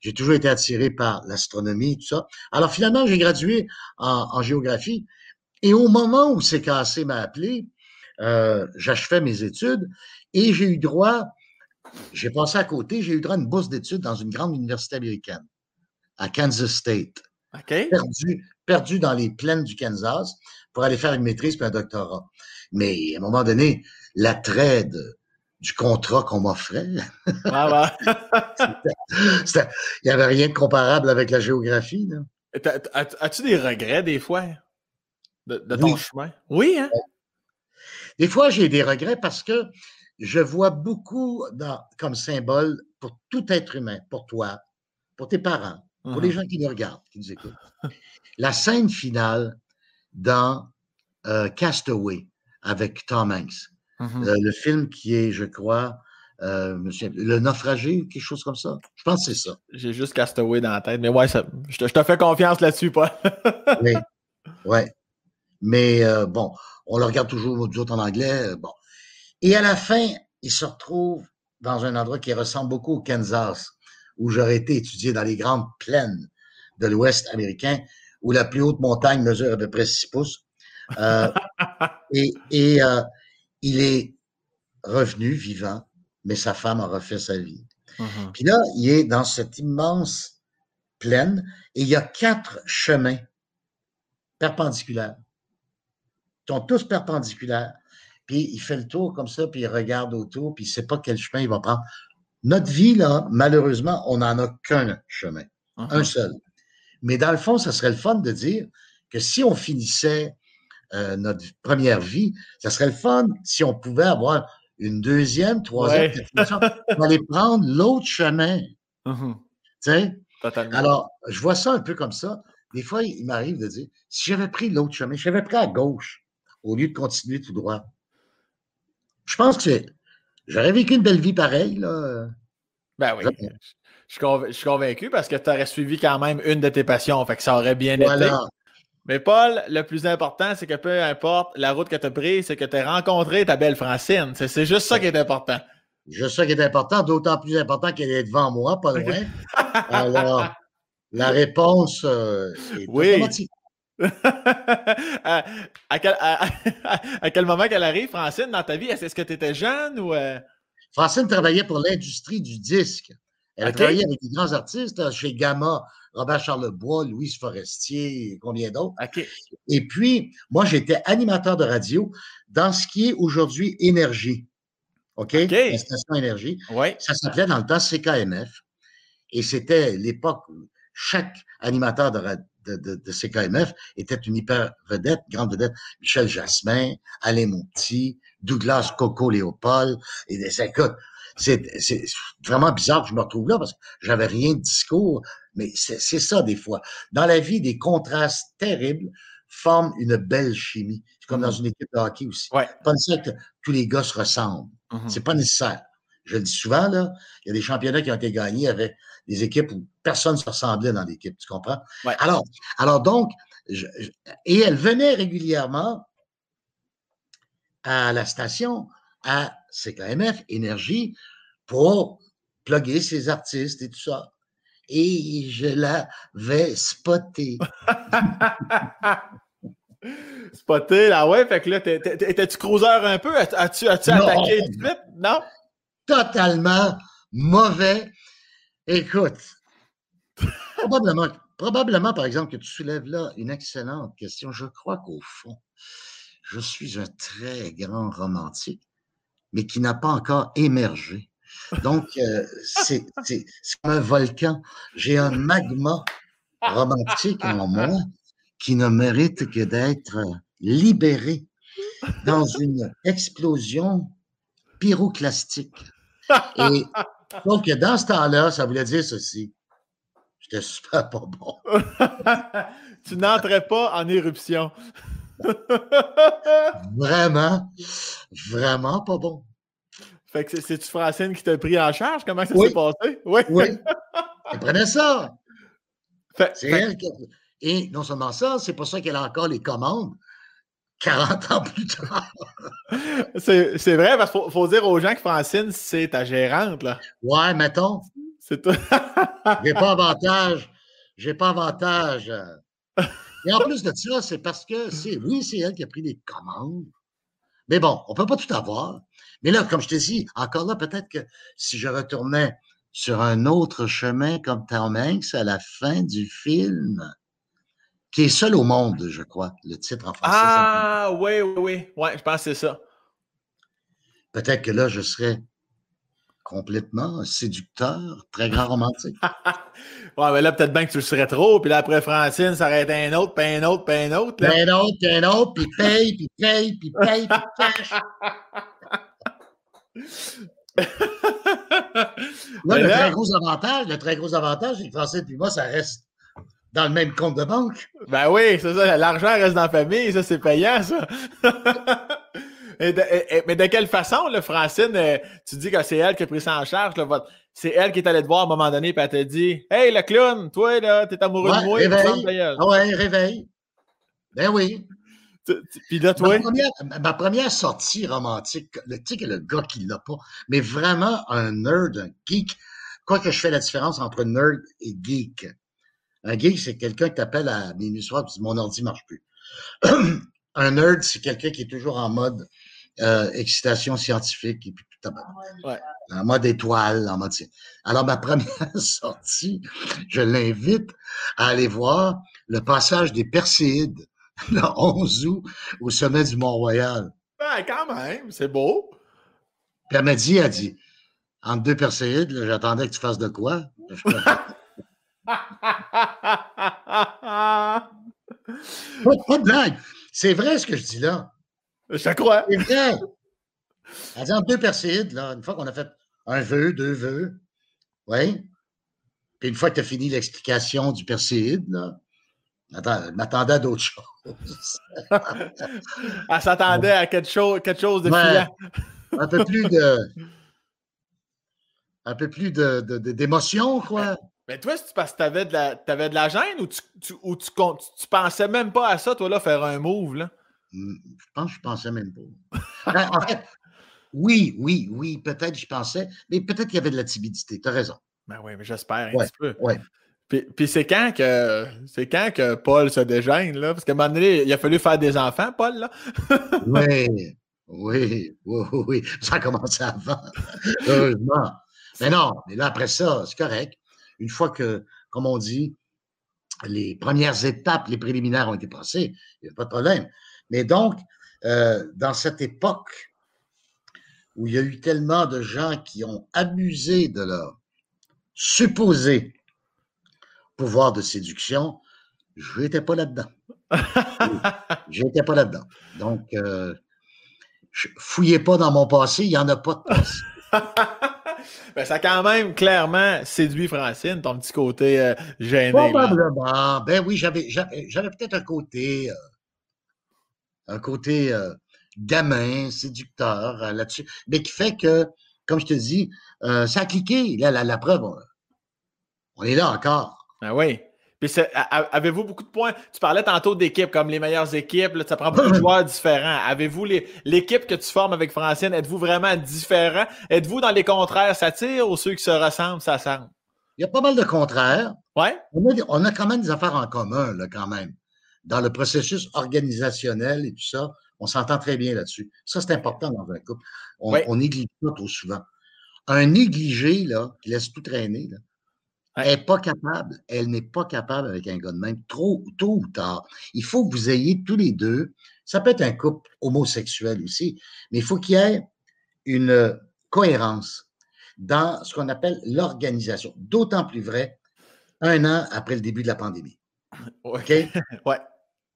J'ai toujours été attiré par l'astronomie, tout ça. Alors finalement, j'ai gradué en, en, géographie. Et au moment où CKC m'a appelé, euh, j'achevais mes études et j'ai eu droit, j'ai passé à côté, j'ai eu droit à une bourse d'études dans une grande université américaine, à Kansas State perdu, perdu dans les plaines du Kansas pour aller faire une maîtrise puis un doctorat. Mais à un moment donné, l'attrait du contrat qu'on m'offrait. Ah il n'y avait rien de comparable avec la géographie. As-tu des regrets des fois de, ton chemin? Oui, hein? Des fois, j'ai des regrets parce que je vois beaucoup dans, comme symbole pour tout être humain, pour toi, pour tes parents, pour les gens qui nous regardent, qui nous écoutent. La scène finale dans euh, Castaway avec Tom Hanks. Mmh euh, le film qui est, je crois, euh, Le Naufragé, quelque chose comme ça? Je pense que c'est ça. J'ai juste Castaway dans la tête, mais ouais, je, te, fais confiance là-dessus, pas. oui, ouais. Mais bon, on le regarde toujours autres en anglais. bon. Et à la fin, il se retrouve dans un endroit qui ressemble beaucoup au Kansas où j'aurais été étudié dans les grandes plaines de l'Ouest américain, où la plus haute montagne mesure à peu près 6 pouces. Euh, et, euh, il est revenu vivant, mais sa femme a refait sa vie. Mm-hmm. Puis là, il est dans cette immense plaine et il y a quatre chemins perpendiculaires. Ils sont tous perpendiculaires. Puis il fait le tour comme ça, puis il regarde autour, puis il ne sait pas quel chemin il va prendre. Notre vie, là, malheureusement, on n'en a qu'un chemin, uh-huh. un seul. Mais dans le fond, ça serait le fun de dire que si on finissait euh, notre première vie, ça serait le fun si on pouvait avoir une deuxième, troisième, quatrième, on aller prendre l'autre chemin. Uh-huh. Tu sais? Alors, je vois ça un peu comme ça. Des fois, il m'arrive de dire, si j'avais pris l'autre chemin, si j'avais pris à gauche, au lieu de continuer tout droit, je pense que c'est J'aurais vécu une belle vie pareille, là. Ben oui. Je suis, convaincu parce que tu aurais suivi quand même une de tes passions, fait que ça aurait bien été. Mais Paul, le plus important, c'est que peu importe la route que tu as prise, c'est que tu as rencontré ta belle Francine. C'est juste ça qui est important. Juste ça qui est important, d'autant plus important qu'elle est devant moi, pas loin. Alors, la réponse euh, est oui. à, quel, moment qu'elle arrive, Francine, dans ta vie? Est-ce que tu étais jeune ou. Euh? Francine travaillait pour l'industrie du disque. Elle a travaillé avec des grands artistes chez Gamma, Robert Charlebois, Louise Forestier, combien d'autres. Et puis, moi, j'étais animateur de radio dans ce qui est aujourd'hui Énergie. OK? La station Énergie. Ça s'appelait dans le temps CKMF. Et c'était l'époque où chaque animateur de, radio de, CKMF était une hyper vedette, grande vedette. Michel Jasmin, Alain Monti, Douglas Coco Léopold. Et c'est vraiment bizarre que je me retrouve là parce que j'avais rien de discours, mais c'est ça des fois. Dans la vie, des contrastes terribles forment une belle chimie. C'est comme dans mm-hmm. une équipe de hockey aussi. Ouais. Pas nécessaire que tous les gars se ressemblent. Mm-hmm. C'est pas nécessaire. Je le dis souvent, là, il y a des championnats qui ont été gagnés avec des équipes où personne ne se ressemblait dans l'équipe, tu comprends? Alors, alors donc, et elle venait régulièrement à la station, à CKMF, Énergie, pour plugger ses artistes et tout ça. Et je l'avais spoté. spoté, là, ouais, fait que là, étais-tu cruiser un peu? As-tu attaqué du clip? Non? Totalement mauvais. Écoute, probablement, probablement, par exemple, que tu soulèves là une excellente question. Je crois qu'au fond, je suis un très grand romantique, mais qui n'a pas encore émergé. Donc, euh, c'est comme un volcan. J'ai un magma romantique en moi qui ne mérite que d'être libéré dans une explosion pyroclastique. Et donc, dans ce temps-là, ça voulait dire ceci. J'étais super pas bon. tu n'entrais pas en éruption. vraiment, vraiment pas bon. Fait que c'est-tu Francine qui t'a pris en charge? Comment ça s'est passé? Oui. oui. Elle prenait ça. c'est elle qui... Et non seulement ça, c'est pour ça qu'elle a encore les commandes 40 ans plus tard. c'est vrai, parce qu'il faut, dire aux gens que Francine, c'est ta gérante. Là. Ouais, mettons. C'est toi. J'ai pas avantage. J'ai pas avantage. Et en plus de ça, c'est parce que c'est oui, c'est elle qui a pris les commandes. Mais bon, on peut pas tout avoir. Mais là, comme je t'ai dit, encore là, peut-être que si je retournais sur un autre chemin comme Tom Hanks à la fin du film, qui est seul au monde, je crois, le titre en français. Ah, oui, oui, oui. Ouais, je pense que c'est ça. Peut-être que là, je serais complètement séducteur, très grand romantique. ouais, mais là, peut-être bien que tu le serais trop, puis là, après Francine, ça aurait été un autre, puis un autre, puis un autre. Puis un autre, puis un autre, puis paye, puis paye, puis paye, puis cash. là, le très gros avantage, le très gros avantage, c'est que Francine puis moi, ça reste dans le même compte de banque. Ben oui, c'est ça. L'argent reste dans la famille, ça, c'est payant, ça. mais de quelle façon, là, Francine, euh, tu dis que c'est elle qui a pris ça en charge, c'est elle qui est allée te voir à un moment donné, et elle t'a dit Hey, le clown, toi, là, t'es amoureux de moi, réveille. Ah ouais, réveil. Ben oui. Puis là, toi? Ma première, sortie romantique, tu sais le gars qui l'a pas, mais vraiment un nerd, un geek. Quoi que je fais la différence entre nerd et geek? Un geek, c'est quelqu'un qui t'appelle à minuit soir et dit Mon ordi marche plus. un nerd, c'est quelqu'un qui est toujours en mode euh, excitation scientifique et puis tout ouais. En mode étoile, en mode. Alors, ma première sortie, je l'invite à aller voir le passage des Perséides le 11 août au sommet du Mont-Royal. Ben, quand même, c'est beau. Puis elle m'a dit, elle dit, entre deux Perséides, j'attendais que tu fasses de quoi? pas, pas de blague. C'est vrai ce que je dis là. Je crois. C'est vrai. Dit entre deux Perséides, là, une fois qu'on a fait un vœu, deux vœux, oui. Puis une fois que tu as fini l'explication du Perséide, là, elle m'attendait à d'autres choses. elle s'attendait à quelque chose, quelque chose de ouais, Un peu plus de. Un peu plus d'émotion, quoi. Mais toi, c'est parce que tu avais, de la, avais de la gêne ou, tu, tu, ou tu, tu, pensais même pas à ça, toi, là, faire un move, là? Hmm, je pense que je pensais même pas. Ben, en fait, oui, oui, oui, peut-être je pensais, mais peut-être qu'il y avait de la timidité. Tu as raison. Ben oui, mais j'espère un petit peu. Ouais. Puis, puis c'est quand que c'est quand que Paul se dégêne, là? Parce qu'à un moment donné, il a fallu faire des enfants, Paul, là. oui, oui, oui, oui. Ça a commencé avant. Heureusement. Mais non, mais là, après ça, c'est correct une fois que, comme on dit, les premières étapes, les préliminaires ont été passées, il n'y a pas de problème. Mais donc, euh, dans cette époque où il y a eu tellement de gens qui ont abusé de leur supposé pouvoir de séduction, je n'étais pas là-dedans. je n'étais pas là-dedans. Donc, euh, fouillez pas dans mon passé, il n'y en a pas de passé. ben, ça a quand même clairement séduit Francine, ton petit côté euh, gêné. Probablement. Ben oui, j'avais, j'avais, peut-être un côté, euh, un côté euh, gamin, séducteur là-dessus, mais qui fait que comme je te dis, ça a cliqué. la, la preuve, on, est là encore. Ah oui. Puis avez-vous beaucoup de points? Tu parlais tantôt d'équipes comme les meilleures équipes, ça prend beaucoup de joueurs différents. Avez-vous l'équipe que tu formes avec Francine, êtes-vous vraiment différent? Êtes-vous dans les contraires, ça tire ou ceux qui se ressemblent, ça semble? Il y a pas mal de contraires. Ouais. On a, quand même des affaires en commun, là, quand même. Dans le processus organisationnel et tout ça, on s'entend très bien là-dessus. Ça, c'est important dans un couple. On, on néglige pas trop souvent. Un négligé, là, qui laisse tout traîner, là, elle n'est pas capable. Elle n'est pas capable avec un gars de même, trop, tôt ou tard. Il faut que vous ayez tous les deux. Ça peut être un couple homosexuel aussi, mais il faut qu'il y ait une cohérence dans ce qu'on appelle l'organisation. D'autant plus vrai un an après le début de la pandémie. OK? ouais.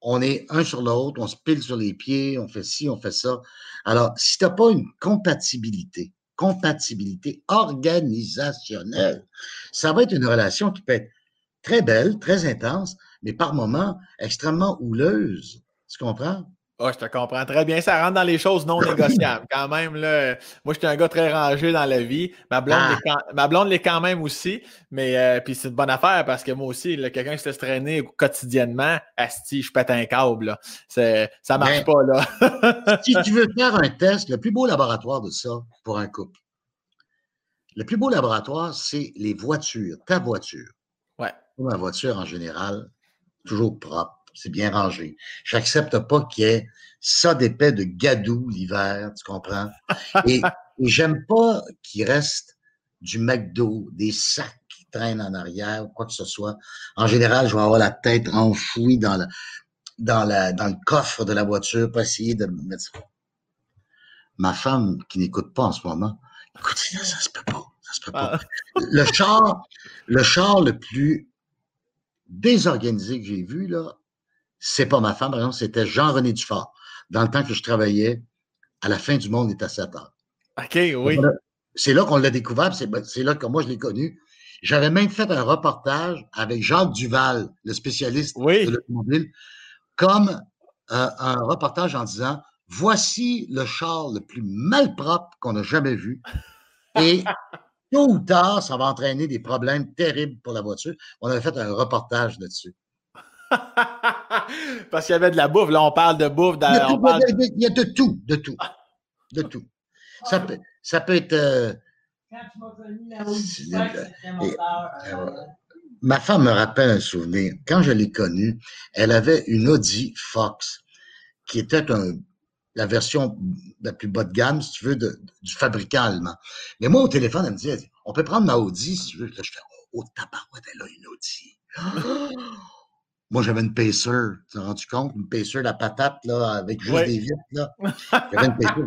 On est un sur l'autre, on se pile sur les pieds, on fait ci, on fait ça. Alors, si tu n'as pas une compatibilité, compatibilité organisationnelle. Ça va être une relation qui peut être très belle, très intense, mais par moments extrêmement houleuse. Tu comprends? Oh, je te comprends très bien. Ça rentre dans les choses non négociables. Quand même, là, moi, je suis un gars très rangé dans la vie. Ma blonde, ah. ma blonde l'est quand même aussi. Mais euh, puis c'est une bonne affaire parce que moi aussi, quelqu'un qui se laisse traîner quotidiennement, asti, je pète un câble. Là. Ça marche pas. Là. si tu veux faire un test, le plus beau laboratoire de ça pour un couple, le plus beau laboratoire, c'est les voitures, ta voiture. Ouais. Ma voiture en général, toujours propre c'est bien rangé. J'accepte pas qu'il y ait ça d'épais de gadou l'hiver, tu comprends? Et, j'aime pas qu'il reste du McDo, des sacs qui traînent en arrière ou quoi que ce soit. En général, je vais avoir la tête enfouie dans le, dans la, dans le coffre de la voiture pour essayer de mettre ça. Ma femme, qui n'écoute pas en ce moment, écoute, ça, ça se peut pas. Ça se peut pas. Ah. Le char, le char le plus désorganisé que j'ai vu, là, c'est pas ma femme, par exemple, c'était Jean-René Dufort. Dans le temps que je travaillais, à la fin du monde est à 7 heures. OK, oui. C'est là qu'on l'a découvert, ben, c'est là que moi je l'ai connu. J'avais même fait un reportage avec Jacques Duval, le spécialiste de l'automobile, comme euh, un reportage en disant voici le char le plus malpropre qu'on a jamais vu. Et tôt ou tard, ça va entraîner des problèmes terribles pour la voiture. On avait fait un reportage là-dessus. Parce qu'il y avait de la bouffe. Là, on parle de bouffe. Dans, il, y a de tout, de tout. De tout. Ça peut, ça peut être. Euh, Quand tu m'as connu la euh, Ma femme me rappelle un souvenir. Quand je l'ai connue, elle avait une Audi Fox qui était la version la plus bas de gamme, si tu veux, du fabricant allemand. Mais moi, au téléphone, elle me dit, on peut prendre ma Audi si tu veux. Là, je fais, oh, tabarouette, elle a une Audi. Moi, j'avais une pacer, tu t'es rendu compte? Une pacer, la patate, là, avec juste des vitres, là? J'avais une pacer.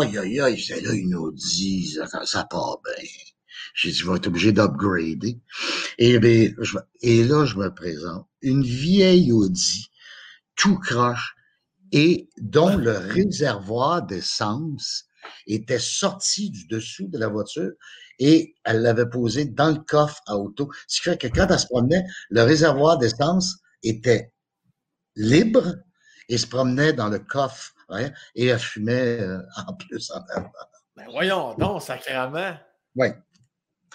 Aïe, aïe, aïe, c'est là une Audi, ça, ça part bien. J'ai dit, je vais être obligé d'upgrader. Et, ben, et là, je me présente. Une vieille Audi, tout croche, et dont le réservoir d'essence était sorti du dessous de la voiture et elle l'avait posé dans le coffre à auto. Ce qui fait que quand elle se promenait, le réservoir d'essence était libre et se promenait dans le coffre et elle fumait euh, en plus en avant. Ben voyons donc, sacrément. Oui.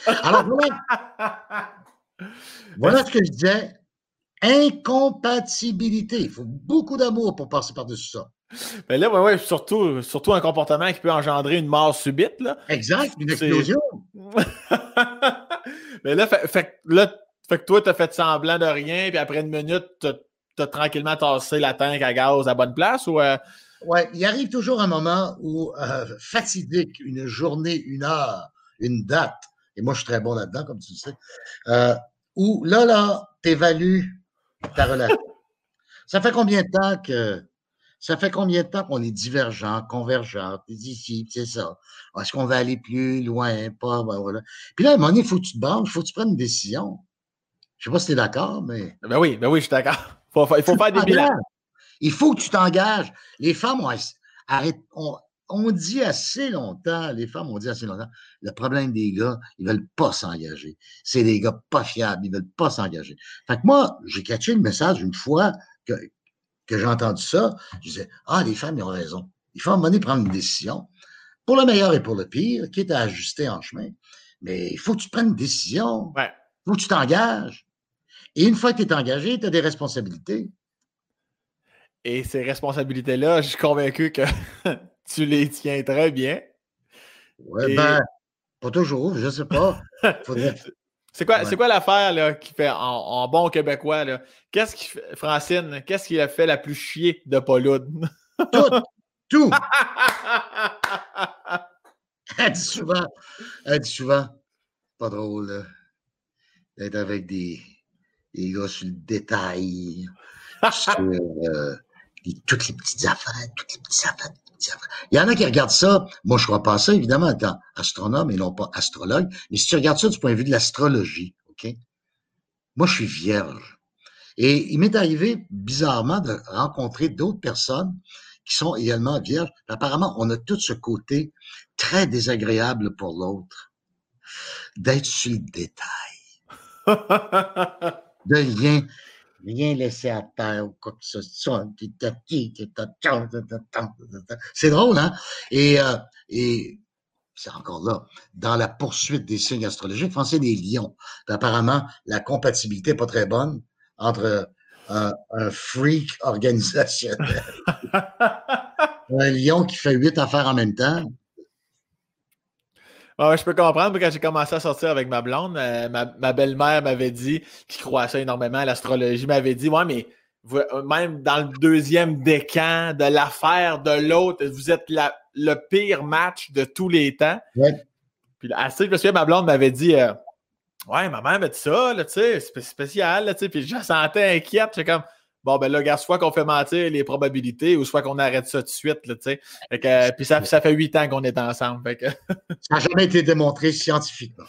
Alors voilà. voilà ce que je disais. Incompatibilité. Il faut beaucoup d'amour pour passer par-dessus ça. Ben là, ouais, ouais, surtout, surtout un comportement qui peut engendrer une mort subite. Là. Exact, une explosion. Mais là, fait, là, fait que toi, tu as fait semblant de rien, puis après une minute, tu as, tranquillement tassé la tank à gaz à bonne place ou. Euh? Oui, il arrive toujours un moment où, euh, fatidique, une journée, une heure, une date, et moi je suis très bon là-dedans, comme tu le sais, euh, où là, là, tu évalues ta relation. ça fait combien de temps que. Ça fait combien de temps qu'on est divergent, convergent, ici, c'est ça. Est-ce qu'on va aller plus loin, pas, ben voilà. Puis là, à un moment donné, il faut que tu te il faut que tu prennes une décision. Je ne sais pas si tu es d'accord, mais. Ben oui, ben oui, je suis d'accord. il faut faire des bilans. Il faut que tu t'engages. Les femmes ont, on, dit assez longtemps, les femmes ont dit assez longtemps, le problème des gars, ils ne veulent pas s'engager. C'est des gars pas fiables, ils ne veulent pas s'engager. Fait que moi, j'ai catché le message une fois que, que j'ai entendu ça. Je disais, ah, les femmes, ils ont raison. Il faut à un moment donné prendre une décision. pour le meilleur et pour le pire, qui est à ajuster en chemin. Mais il faut que tu prennes une décision. Il faut que tu t'engages. Et une fois que tu es engagé, tu as des responsabilités. Et ces responsabilités-là, je suis convaincu que tu les tiens très bien. Oui, ben, pas toujours, je ne sais pas. C'est quoi, quoi l'affaire qui fait en, bon québécois? Qu'est-ce qui Francine, qu'est-ce qui a fait la plus chier de Pauloud? Tout! Tout! elle dit souvent, elle dit souvent, pas drôle, d'être avec des, des gars sur le détail, sur euh, toutes les petites affaires, toutes les petites affaires, il y en a qui regardent ça. Moi, je crois pas ça, évidemment, étant astronome et non pas astrologue. Mais si tu regardes ça du point de vue de l'astrologie, OK? Moi, je suis vierge. Et il m'est arrivé, bizarrement, de rencontrer d'autres personnes qui sont également vierges. Apparemment, on a tout ce côté très désagréable pour l'autre, d'être sur le détail, de rien, rien laisser à terre ou quoi que ce soit. C'est drôle, hein? Et, euh, et c'est encore là, dans la poursuite des signes astrologiques, français des lions. Apparemment, la compatibilité n'est pas très bonne entre un, un freak organisationnel, un lion qui fait huit affaires en même temps, je peux comprendre, quand j'ai commencé à sortir avec ma blonde, euh, ma, belle-mère m'avait dit, qui croit ça énormément à l'astrologie, m'avait dit Ouais, mais euh, même dans le deuxième décan de l'affaire de l'autre, vous êtes le pire match de tous les temps. Puis assez, je me souviens, ma blonde m'avait dit euh, Ouais, ma mère m'a dit ça, tu sais, c'est spécial, tu sais, puis je sentais inquiète. J'étais comme Bon, ben là, regarde, soit qu'on fait mentir les probabilités ou soit qu'on arrête ça tout de suite. Là, euh, puis ça, ça fait huit ans qu'on est ensemble. Fait ça n'a jamais été démontré scientifiquement.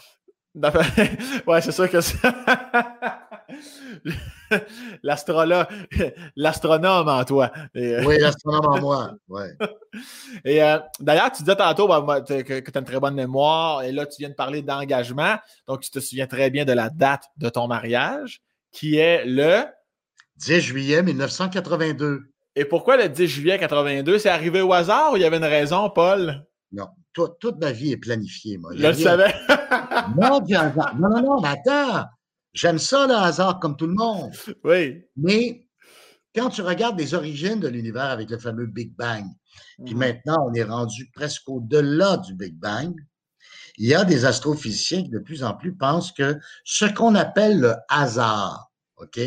ouais, c'est sûr que l'astronome en toi. Euh, oui, l'astronome en moi. Ouais. Et euh, d'ailleurs, tu disais tantôt ben, que, que tu as une très bonne mémoire et là, tu viens de parler d'engagement. Donc, tu te souviens très bien de la date de ton mariage qui est le 10 juillet 1982. Et pourquoi le 10 juillet 82? C'est arrivé au hasard ou il y avait une raison, Paul? Non, toute, ma vie est planifiée, moi. Je le savais. non, non, non, non, mais attends. J'aime ça, le hasard, comme tout le monde. Oui. Mais quand tu regardes les origines de l'univers avec le fameux Big Bang, puis mhm. maintenant on est rendu presque au-delà du Big Bang, il y a des astrophysiciens qui de plus en plus pensent que ce qu'on appelle le hasard, OK?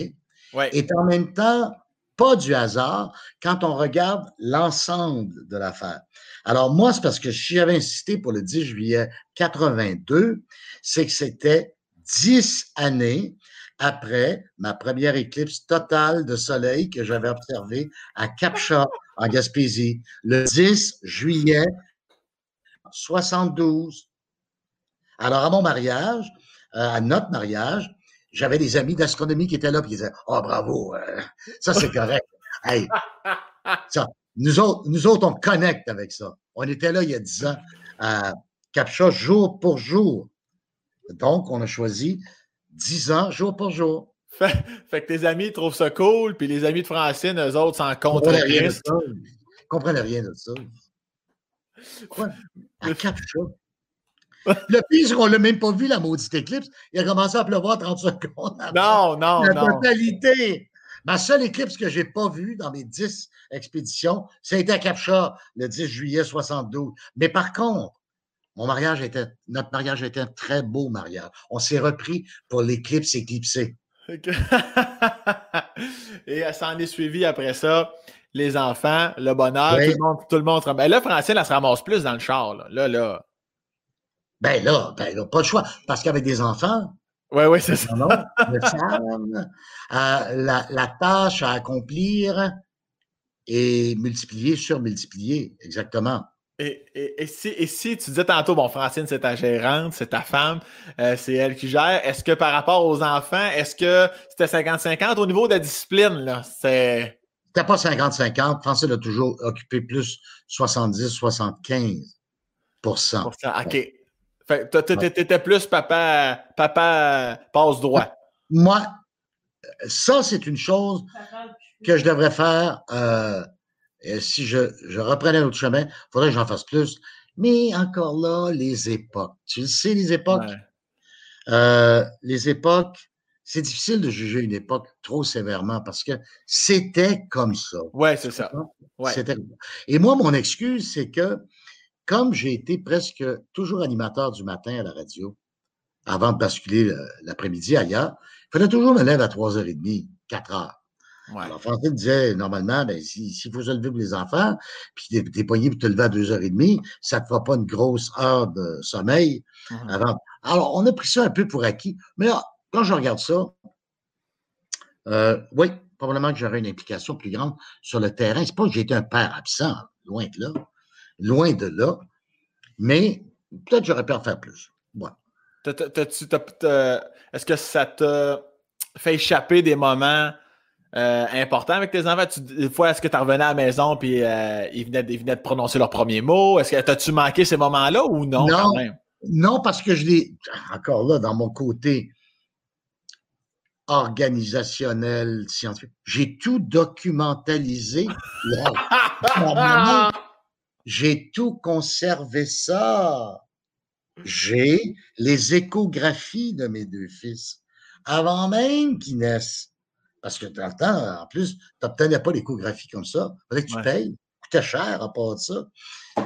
Est en même temps pas du hasard quand on regarde l'ensemble de l'affaire. Alors moi, c'est parce que si j'avais insisté pour le 10 juillet 82, c'est que c'était dix années après ma première éclipse totale de soleil que j'avais observée à Capcha, en Gaspésie, le 10 juillet 72. Alors, à mon mariage, euh, à notre mariage, j'avais des amis d'astronomie qui étaient là, et qui disaient Oh, bravo, euh, ça c'est correct. hey, ça, nous, autres, nous autres, on connecte avec ça. On était là il y a dix ans à Captcha jour pour jour. Donc, on a choisi dix ans jour pour jour. Fait, que tes amis trouvent ça cool, puis les amis de Francine, eux autres, s'en contre Ils ne comprenaient rien de ça. Quoi? À Captcha. Le pire, c'est qu'on ne l'a même pas vu, la maudite éclipse. Il a commencé à pleuvoir 30 secondes. Non, non, la non. La totalité. Ma seule éclipse que je n'ai pas vue dans mes 10 expéditions, c'était à Capcha le 10 juillet 72. Mais par contre, mon mariage était, notre mariage était un très beau mariage. On s'est repris pour l'éclipse éclipsée. Et ça en est suivi après ça, les enfants, le bonheur, tout le monde. Tout le monde ben là, Francine, elle se ramasse plus dans le char. Là, là. là. Ben là, ben pas le choix. Parce qu'avec des enfants, oui, oui, c'est ça. euh, la, la, tâche à accomplir est multipliée sur multipliée, exactement. Et, et, et, si, et, si, tu disais tantôt, bon, Francine, c'est ta gérante, c'est ta femme, euh, c'est elle qui gère, est-ce que par rapport aux enfants, est-ce que c'était 50-50 au niveau de la discipline? là? C'était pas 50-50. Francine a toujours occupé plus 70-75% OK. Fait t'étais plus papa, papa passe droit. Moi, ça, c'est une chose que je devrais faire euh, si je, je reprenais l'autre chemin. Il faudrait que j'en fasse plus. Mais encore là, les époques. Tu le sais, les époques? Euh, les époques, c'est difficile de juger une époque trop sévèrement parce que c'était comme ça. Oui, c'est ça. Et moi, mon excuse, c'est que comme j'ai été presque toujours animateur du matin à la radio, avant de basculer l'après-midi ailleurs, il fallait toujours me lever à 3h30, 4h. Alors, François disait, normalement, ben, s'il faut se lever pour les enfants, puis t'es, es poigné pour te lever à 2h30, ça ne te fera pas une grosse heure de sommeil mmh avant. Alors, on a pris ça un peu pour acquis. Mais là, quand je regarde ça, euh, oui, probablement que j'aurais une implication plus grande sur le terrain. C'est pas que j'ai été un père absent, loin de là. Loin de là. Mais peut-être j'aurais pu en faire plus. Est-ce que ça t'a fait échapper des moments euh, importants avec tes enfants? des fois, est-ce que tu revenais à la maison et euh, ils, venaient, de prononcer leurs premiers mots? Est-ce que t'as-tu manqué ces moments-là ou non? Non, non parce que je l'ai. Encore là, dans mon côté organisationnel, scientifique, j'ai tout documentalisé. j'ai tout conservé ça. J'ai les échographies de mes deux fils avant même qu'ils naissent. Parce que dans le temps, en plus, tu n'obtenais pas l'échographie comme ça. Il fallait que tu payes. Ça coûtait cher à part de ça.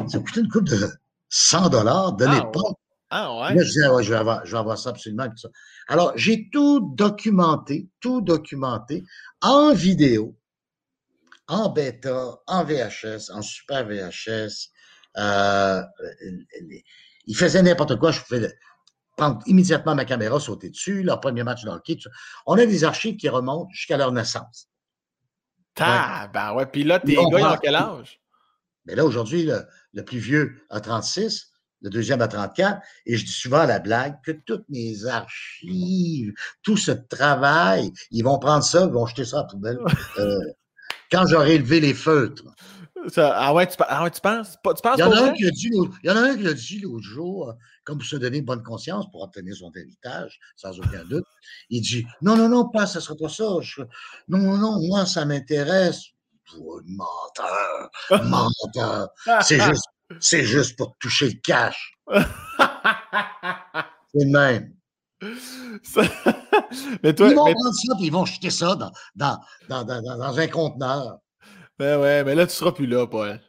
Ça coûtait une coupe de 100 dollars de ah, l'époque. Ah ouais? je disais, je, vais avoir, je vais avoir ça absolument. Alors, j'ai tout documenté, tout documenté en vidéo, en bêta, en VHS, en super VHS. Euh, il faisait n'importe quoi. Je pouvais prendre immédiatement ma caméra, sauter dessus, leur premier match de hockey. On a des archives qui remontent jusqu'à leur naissance. Ah, ben ouais. Puis là, tes gars, ils ont quel âge? Mais là, aujourd'hui, le, plus vieux a 36, le deuxième a 34, et je dis souvent à la blague que toutes mes archives, tout ce travail, ils vont prendre ça, ils vont jeter ça à la poubelle euh, quand j'aurai élevé les feutres. ah, ouais, tu, ah tu penses? Tu penses il, y en a un qui a dit, il y en a un qui a dit l'autre jour, comme pour se donner bonne conscience pour obtenir son héritage, sans aucun doute. Il dit Non, non, non, pas, ça ne sera pas ça. non, non, moi, ça m'intéresse. Oh, menteur, menteur. C'est juste, c'est juste pour toucher le cash. c'est le même. mais toi, ils vont prendre ça et ils vont jeter ça dans, dans, dans, dans, un conteneur. Ben ouais, mais là, tu seras plus là, Paul.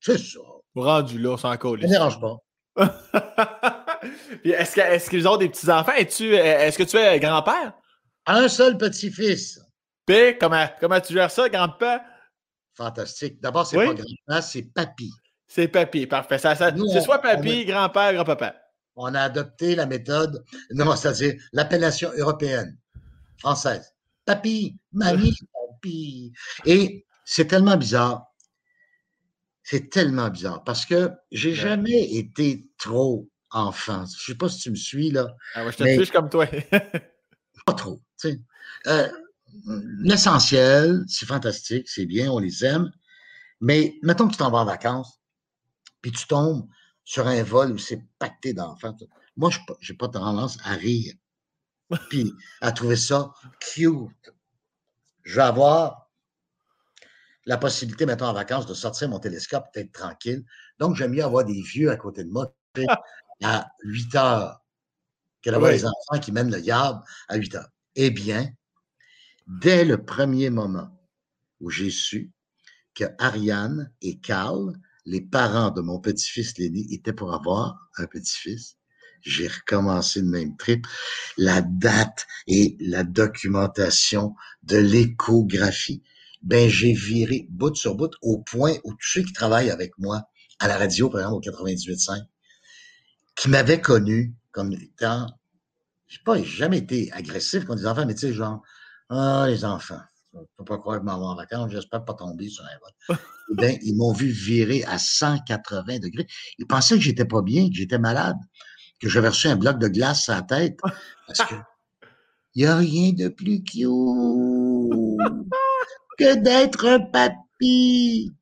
C'est ça. Rendu là, sans coller. Ça ne dérange pas. est-ce qu'ils ont des petits-enfants? Est-ce que tu es grand-père? Un seul petit-fils. Puis, comment, comment tu gères ça, grand-père? Fantastique. D'abord, c'est pas grand-père, c'est papy. C'est papy, parfait. c'est soit papy, grand-père, grand-papa. On a adopté la méthode, non, c'est-à-dire l'appellation européenne, française. Papy, mamie, papy. Et c'est tellement bizarre. C'est tellement bizarre parce que j'ai jamais été trop enfant. Je sais pas si tu me suis, là. Ah je te fiche comme toi. pas trop. Euh, l'essentiel, c'est fantastique, c'est bien, on les aime. Mais mettons que tu t'en vas en vacances, puis tu tombes sur un vol où c'est pacté d'enfants. Moi, je n'ai pas tendance à rire, puis à trouver ça cute. Je vais avoir la possibilité, mettons en vacances, de sortir mon télescope, peut-être tranquille. Donc, j'aime mieux avoir des vieux à côté de moi à 8 heures que d'avoir les enfants qui mènent le yard à 8 heures. Eh bien, dès le premier moment où j'ai su que Ariane et Carl, les parents de mon petit-fils Lenny, étaient pour avoir un petit-fils, j'ai recommencé le même trip. La date et la documentation de l'échographie. Ben, j'ai viré bout sur bout au point où tous ceux qui travaillent avec moi à la radio, par exemple, au 98.5, qui m'avait connu comme étant, je sais pas, j'ai jamais été agressif contre les enfants, mais tu sais, genre, ah, les enfants, je peux pas croire que m'en en vacances, j'espère pas tomber sur un vote. eh bien, ils m'ont vu virer à 180 degrés. Ils pensaient que j'étais pas bien, que j'étais malade, que j'avais reçu un bloc de glace à la tête, parce que il n'y a rien de plus cute que d'être un papy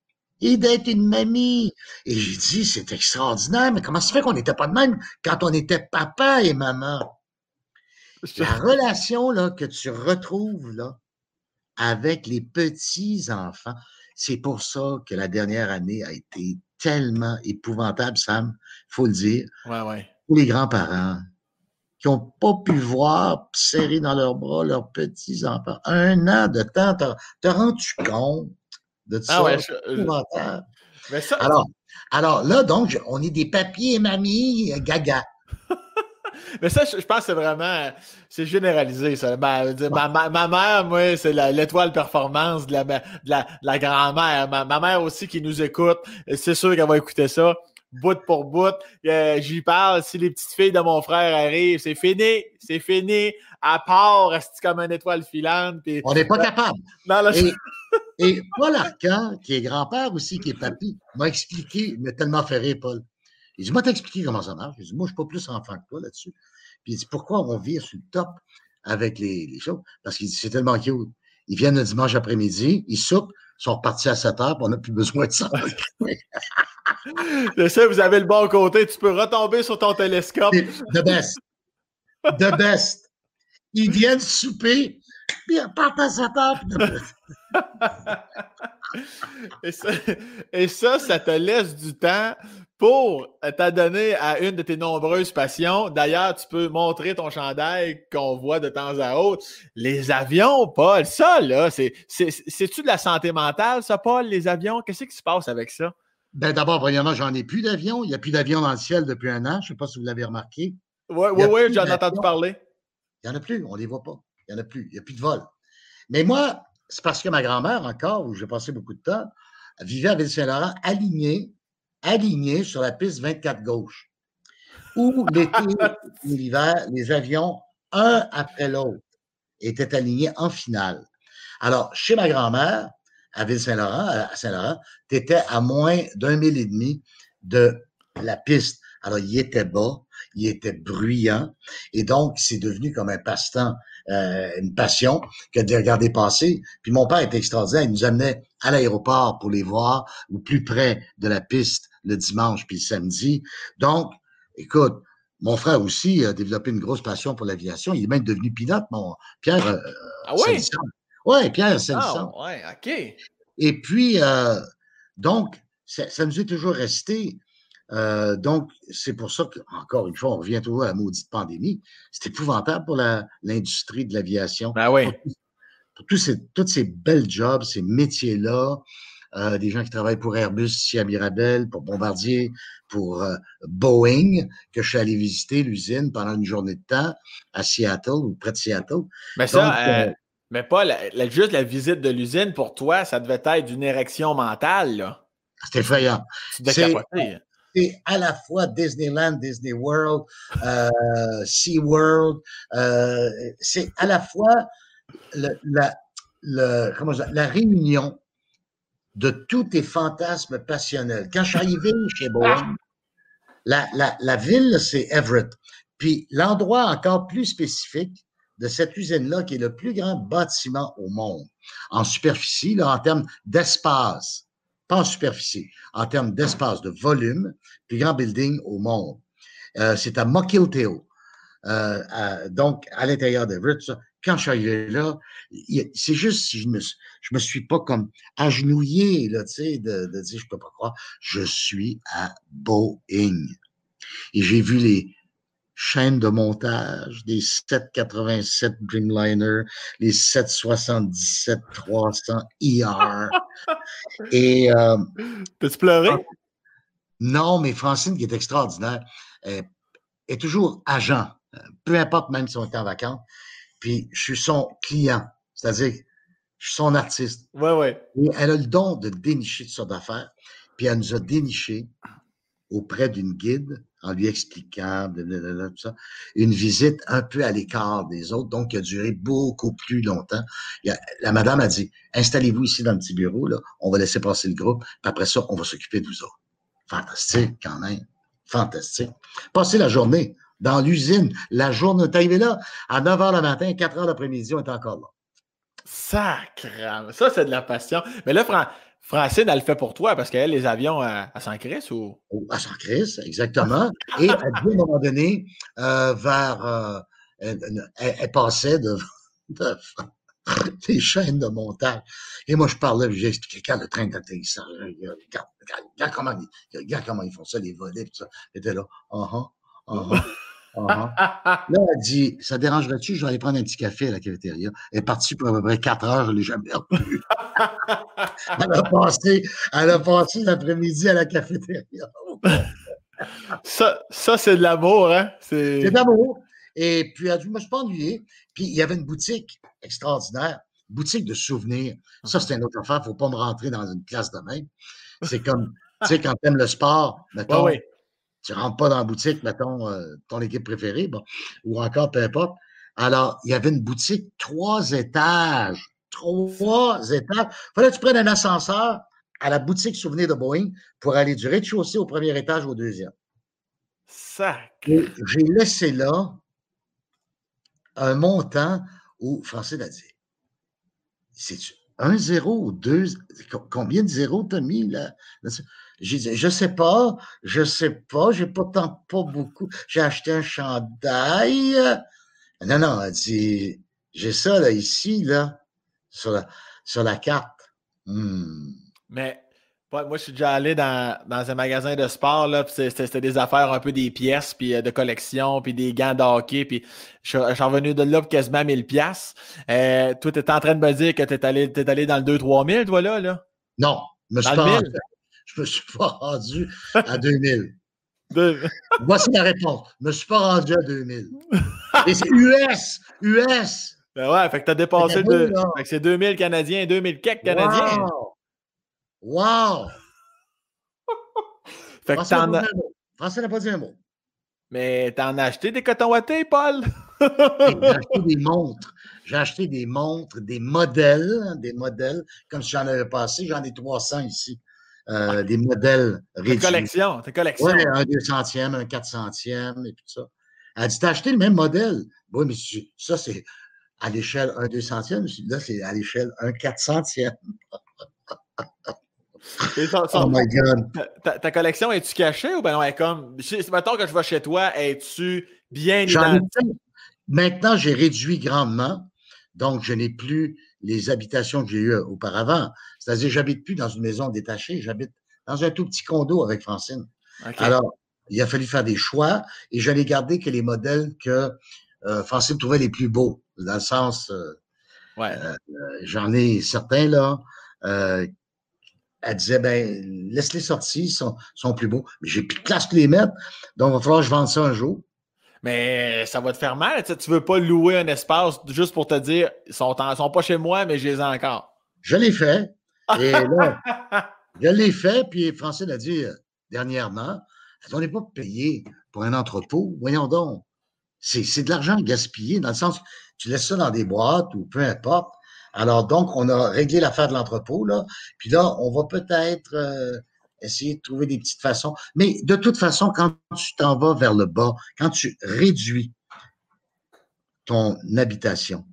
et d'être une mamie. Et j'ai dit, c'est extraordinaire, mais comment ça fait qu'on n'était pas de même quand on était papa et maman? La relation là, que tu retrouves là, avec les petits-enfants, c'est pour ça que la dernière année a été tellement épouvantable, Sam, il faut le dire. Ouais, ouais. Pour les grands-parents qui n'ont pas pu voir serrer dans leurs bras leurs petits-enfants. Un an de temps, te rends-tu compte de ah ça? épouvantable. Alors, alors là, donc, on est des papiers mamie gaga. Mais ça, je, pense que c'est vraiment, c'est généralisé, ça. Ma, ma, mère, moi, c'est l'étoile performance de la, de la, grand-mère. Ma, mère aussi qui nous écoute, c'est sûr qu'elle va écouter ça, bout pour bout. Euh, j'y parle, si les petites filles de mon frère arrivent, c'est fini, c'est fini. À part, reste comme une étoile filante. On n'est pas capable. et, et, Paul Arcan, qui est grand-père aussi, qui est papy, m'a expliqué, il m'a tellement fait rire, Paul. Il dit, moi, t'expliquer comment ça marche. Je dis, moi, je ne suis pas plus enfant que toi là-dessus. Puis il dit, pourquoi on vire sur le top avec les, les choses? Parce qu'il dit, c'est tellement cute. Ils viennent le dimanche après-midi, ils soupent, ils sont repartis à 7 heures, puis on n'a plus besoin de ça. Je sais, vous avez le bon côté, tu peux retomber sur ton télescope. The best. The best. Ils viennent souper, puis ils repartent à 7 heures. Et, ça, et ça, ça te laisse du temps pour t'adonner à une de tes nombreuses passions. D'ailleurs, tu peux montrer ton chandail qu'on voit de temps à autre. Les avions, Paul, ça, là, c'est-tu de la santé mentale, ça, Paul, les avions? Qu'est-ce qui se passe avec ça? Ben, d'abord, premièrement, j'en ai plus d'avions. Il n'y a plus d'avions dans le ciel depuis un an. Je ne sais pas si vous l'avez remarqué. Oui, oui, oui, j'en ai entendu parler. Il n'y en a plus, on ne les voit pas. Il n'y en a plus. Il n'y a plus de vol. Mais moi, c'est parce que ma grand-mère, encore, où j'ai passé beaucoup de temps, vivait à Ville-Saint-Laurent, alignée alignés sur la piste 24 gauche, où l'été et l'hiver, les avions, un après l'autre, étaient alignés en finale. Alors, chez ma grand-mère, à Ville-Saint-Laurent, à Saint-Laurent, tu étais à moins d'un mille et demi de la piste. Alors, il était bas, il était bruyant, et donc, c'est devenu comme un passe-temps, euh, une passion que de regarder passer. Puis mon père était extraordinaire, il nous amenait à l'aéroport pour les voir, ou plus près de la piste le dimanche puis le samedi. Donc, écoute, mon frère aussi a développé une grosse passion pour l'aviation. Il est même devenu pilote, mon Pierre. Euh, ah oui? Oui, Pierre Ah, oui, OK. Et puis, euh, donc, ça, nous est toujours resté. Euh, donc, c'est pour ça qu'encore une fois, on revient toujours à la maudite pandémie. C'est épouvantable pour l'industrie de l'aviation. Ben oui. Pour, tous ces, toutes ces belles jobs, ces métiers-là, euh, des gens qui travaillent pour Airbus ici à Mirabel, pour Bombardier, pour euh, Boeing, que je suis allé visiter l'usine pendant une journée de temps à Seattle ou près de Seattle. Mais ça, euh, mais pas juste la visite de l'usine, pour toi, ça devait être d'une érection mentale. Là. C'est effrayant. Hein. C'est à la fois Disneyland, Disney World, Sea World, c'est à la fois la, réunion de tous tes fantasmes passionnels. Quand je suis arrivé chez Boeing, la, la, ville, c'est Everett. Puis l'endroit encore plus spécifique de cette usine-là, qui est le plus grand bâtiment au monde, en superficie, en termes d'espace, pas en superficie, en termes d'espace, de volume, plus grand building au monde. Euh, c'est à Mukilteo. Euh, donc, à l'intérieur d'Everett, quand je suis arrivé là, c'est juste si je me, me suis pas comme agenouillé, là, tu sais, de, de dire, je peux pas croire, je suis à Boeing. Et j'ai vu les chaînes de montage des 787 Dreamliner, les 777 300 ER. Et. Euh, Peux-tu pleurer? Non, mais Francine, qui est extraordinaire, est toujours agent, peu importe même si on est en vacances. Puis je suis son client, c'est-à-dire je suis son artiste. Ouais, ouais. Et elle a le don de dénicher toutes sortes d'affaires. Puis elle nous a déniché auprès d'une guide en lui expliquant tout ça, une visite un peu à l'écart des autres, donc qui a duré beaucoup plus longtemps. la madame a dit installez-vous ici dans le petit bureau, on va laisser passer le groupe, puis après ça, on va s'occuper de vous autres. Fantastique, quand même. Fantastique. Passez la journée dans l'usine. La journée, est arrivé là à 9 h le matin, 4 h l'après-midi, on est encore là. Sacre! Ça, c'est de la passion. Mais là, Francine, elle le fait pour toi parce qu'elle, les avions, à s'en crisse ou? Oh, à s'en crisse, exactement. Et à un moment donné, euh, vers. Euh, elle, passait de, les chaînes de montage. Et moi, je parlais, j'ai expliqué quand le train d'atterrissage, regarde, regarde, comment, regarde comment ils font ça, les volets, tout ça. J'étais là, ah uh Là, elle dit Ça dérangerait-tu Je vais aller prendre un petit café à la cafétéria? Elle est partie pour à peu près 4 heures, je ne l'ai jamais revue. elle a passé, elle a passé l'après-midi à la cafétéria. ça, ça c'est de l'amour, hein? C'est de l'amour. Et puis, elle dit Je me suis pas ennuyé. Puis, il y avait une boutique extraordinaire, boutique de souvenirs. Ça, c'est une autre affaire. Il ne faut pas me rentrer dans une classe de même. C'est comme, tu sais, quand tu aimes le sport, mettons, oui tu ne rentres pas dans la boutique, mettons, euh, ton équipe préférée, ou encore peu importe. Alors, il y avait une boutique, trois étages. Trois étages. Il fallait que tu prennes un ascenseur à la boutique souvenir de Boeing pour aller du rez-de-chaussée au premier étage au deuxième. Sac. J'ai laissé là un montant où Français l'a dit. C'est un zéro ou deux? Combien de zéros t'as mis là? J'ai dit, je sais pas, je sais pas, j'ai pourtant pas beaucoup. J'ai acheté un chandail. Non, non, elle dit, j'ai ça là, ici, là, sur la, sur la carte. Hmm. Mais moi, je suis déjà allé dans, un magasin de sport, là, c'était des affaires un peu des pièces, puis euh, de collection, puis des gants de hockey, puis je, suis revenu de là pour quasiment 1000 pièces. Euh, toi, tu en train de me dire que tu es allé, es allé dans le 2-3 000, toi, là? là? Non, je me suis pas je me suis pas rendu à 2000. Voici la réponse. Je me suis pas rendu à 2000. Et c'est US! US! Ben ouais, fait que t'as dépassé le. Fait que c'est 2000 Canadiens, 2000 quelques Canadiens. Wow! wow. fait que t'en as. Français n'a pas dit un mot. Mais t'en as acheté des cotons wattés, Paul? J'ai acheté des montres. J'ai acheté des montres, des modèles, des modèles, comme si j'en avais passé. J'en ai 300 ici. Euh, des modèles réduits. collection, tes collection. Oui, un 200e, un 400e et tout ça. Elle dit, t'as acheté le même modèle? Oui, mais ça, c'est à l'échelle 1 200e. Là, c'est à l'échelle 1 400e. oh my God. Ta, collection, es-tu cachée ou ben non, elle est comme. Mettons que je vais chez toi, es-tu bien identifiée? Maintenant, j'ai réduit grandement. Donc, je n'ai plus les habitations que j'ai eues auparavant. C'est-à-dire, j'habite plus dans une maison détachée, j'habite dans un tout petit condo avec Francine. Alors, il a fallu faire des choix et je n'ai gardé que les modèles que euh, Francine trouvait les plus beaux. Dans le sens, euh, ouais. Euh, j'en ai certains là. elle disait, ben, laisse-les sortir, ils sont, sont plus beaux. Mais j'ai plus de place pour les mettre. Donc, il va falloir que je vende ça un jour. Mais ça va te faire mal. Tu ne veux pas louer un espace juste pour te dire ils sont, sont pas chez moi, mais je les ai encore. Je l'ai fait. Et là, je l'ai fait, puis Francine a dit euh, dernièrement on n'est pas payé pour un entrepôt. Voyons donc. C'est de l'argent gaspillé, dans le sens tu laisses ça dans des boîtes ou peu importe. Alors, donc, on a réglé l'affaire de l'entrepôt, là. Puis là, on va peut-être euh, essayer de trouver des petites façons. Mais de toute façon, quand tu t'en vas vers le bas, quand tu réduis ton habitation,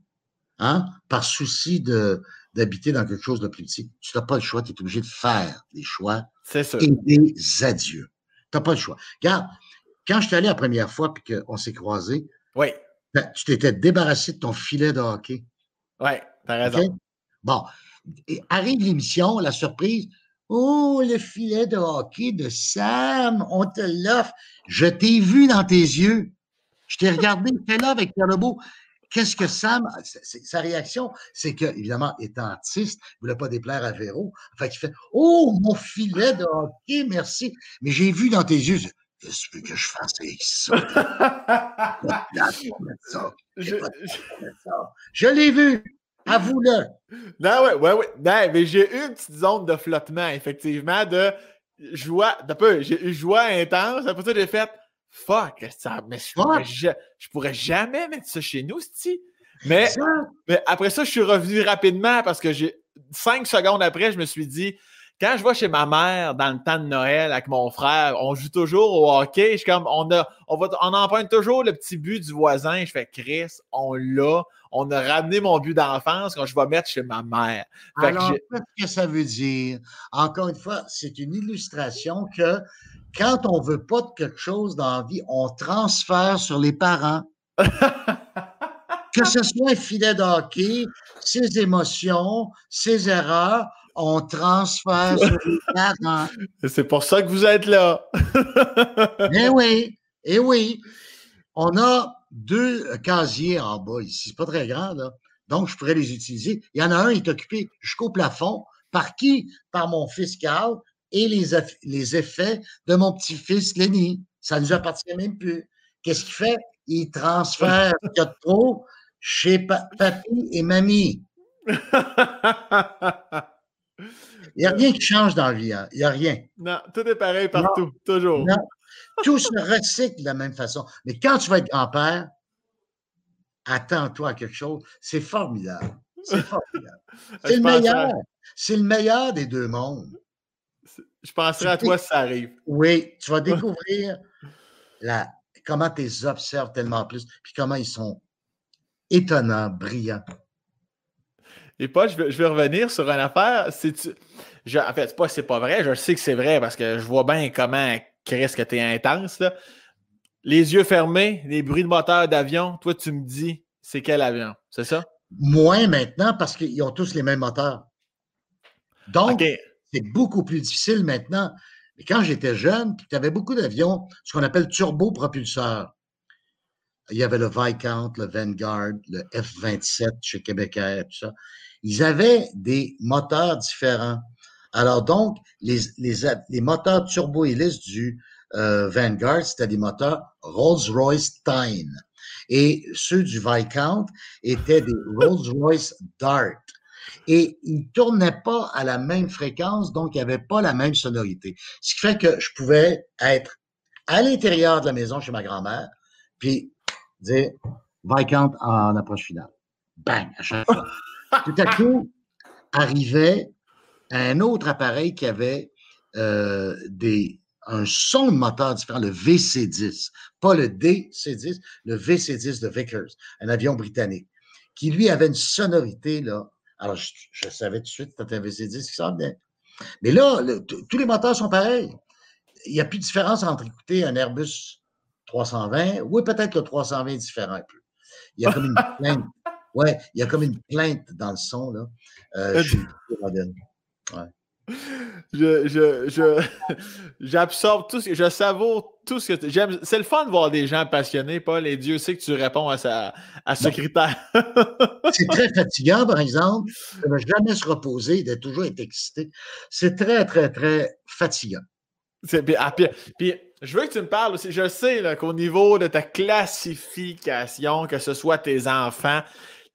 hein, par souci de, d'habiter dans quelque chose de plus petit, tu n'as pas le choix, tu es obligé de faire des choix et des adieux. Tu n'as pas le choix. Regarde, quand je suis allé la première fois et qu'on s'est croisés, oui. Ben, tu t'étais débarrassé de ton filet de hockey. Oui, tu as raison. Bon, arrive l'émission, la surprise, Oh, le filet de hockey de Sam, on te l'offre. Je t'ai vu dans tes yeux. Je t'ai regardé, tu là avec Pierre Lebeau. Qu'est-ce que Sam, sa réaction, c'est que, évidemment, étant artiste, il ne voulait pas déplaire à Véro. Fait qu'il fait Oh, mon filet de hockey, merci. Mais j'ai vu dans tes yeux, qu'est-ce que je fasse avec ça? je, je l'ai vu. Avoue-le. Non, ouais, ouais, ouais. Non, mais j'ai eu une petite zone de flottement, effectivement, de joie, de peu, j'ai eu joie intense. Après ça, j'ai fait fuck, ça, mais je pourrais, je, pourrais, jamais mettre ça chez nous, cest mais, mais après ça, je suis revenu rapidement parce que j'ai cinq secondes après, je me suis dit, quand je vais chez ma mère dans le temps de Noël avec mon frère, on joue toujours au hockey. Je suis comme, on, a, on, va, on emprunte toujours le petit but du voisin. Je fais, Chris, on l'a. On a ramené mon but d'enfance quand je vais mettre chez ma mère. Alors, qu'est-ce que ça veut dire? Encore une fois, c'est une illustration que quand on veut pas de quelque chose dans la vie, on transfère sur les parents. que ce soit un filet d'hockey, ses émotions, ses erreurs, on transfère sur les parents. C'est pour ça que vous êtes là. eh oui, eh oui. On a deux casiers en bas ici. C'est pas très grand, là. Donc, je pourrais les utiliser. Il y en a un qui est occupé jusqu'au plafond. Par qui? Par mon fils Carl et les, les effets de mon petit-fils Lenny. Ça ne nous appartient même plus. Qu'est-ce qu'il fait? Il transfère ce qu'il y a de trop chez papy et mamie. Il n'y a rien qui change dans la vie. Hein. Il n'y a rien. Non, tout est pareil partout, toujours. Non. Tout se recycle de la même façon. Mais quand tu vas être grand-père, attends-toi à quelque chose. C'est formidable. C'est formidable. C'est le meilleur. C'est le meilleur des deux mondes. Je penserai à toi si ça arrive. Oui, tu vas découvrir la, comment tu les observes tellement plus, puis comment ils sont étonnants, brillants. Et Paul, je vais, revenir sur une affaire. Je, en fait, c'est pas, pas vrai. Je sais que c'est vrai parce que je vois bien comment Chris que tu es intense. Les yeux fermés, les bruits de moteur d'avion, toi, tu me dis, c'est quel avion? C'est ça? Moins maintenant parce qu'ils ont tous les mêmes moteurs. Donc, c'est beaucoup plus difficile maintenant. Mais quand j'étais jeune, tu avais beaucoup d'avions, ce qu'on appelle turbopropulseurs. Il y avait le Viscount, le Vanguard, le F-27 chez Québécois, tout ça. Ils avaient des moteurs différents. Alors donc, les, les, les moteurs turbo-hélices du euh, Vanguard, c'était des moteurs Rolls-Royce Tyne. Et ceux du Viscount étaient des Rolls-Royce Dart. Et ils ne tournaient pas à la même fréquence, donc il n'y avait pas la même sonorité. Ce qui fait que je pouvais être à l'intérieur de la maison chez ma grand-mère, puis dire Viscount en approche finale. Bang, à chaque fois. Tout à coup, arrivait un autre appareil qui avait euh, des, un son de moteur différent, le VC-10, pas le DC-10, le VC-10 de Vickers, un avion britannique, qui lui avait une sonorité, là. Alors, je, savais tout de suite que c'était un VC-10 qui sort bien. Mais là, tous les moteurs sont pareils. Il n'y a plus de différence entre écouter un Airbus 320, ou peut-être le 320 est différent un peu. Il y a comme une plainte. Ouais, il y a comme une plainte dans le son, là. Euh, je, je, je, j'absorbe tout ce que je savoure tout ce que j'aime. C'est le fun de voir des gens passionnés, Paul, et Dieu sait que tu réponds à, sa, à ce critère. c'est très fatigant, par exemple, de ne jamais se reposer, de toujours être excité. C'est très, très, très fatigant. C'est, ah, puis, je veux que tu me parles aussi. Je sais qu'au niveau de ta classification, que ce soit tes enfants,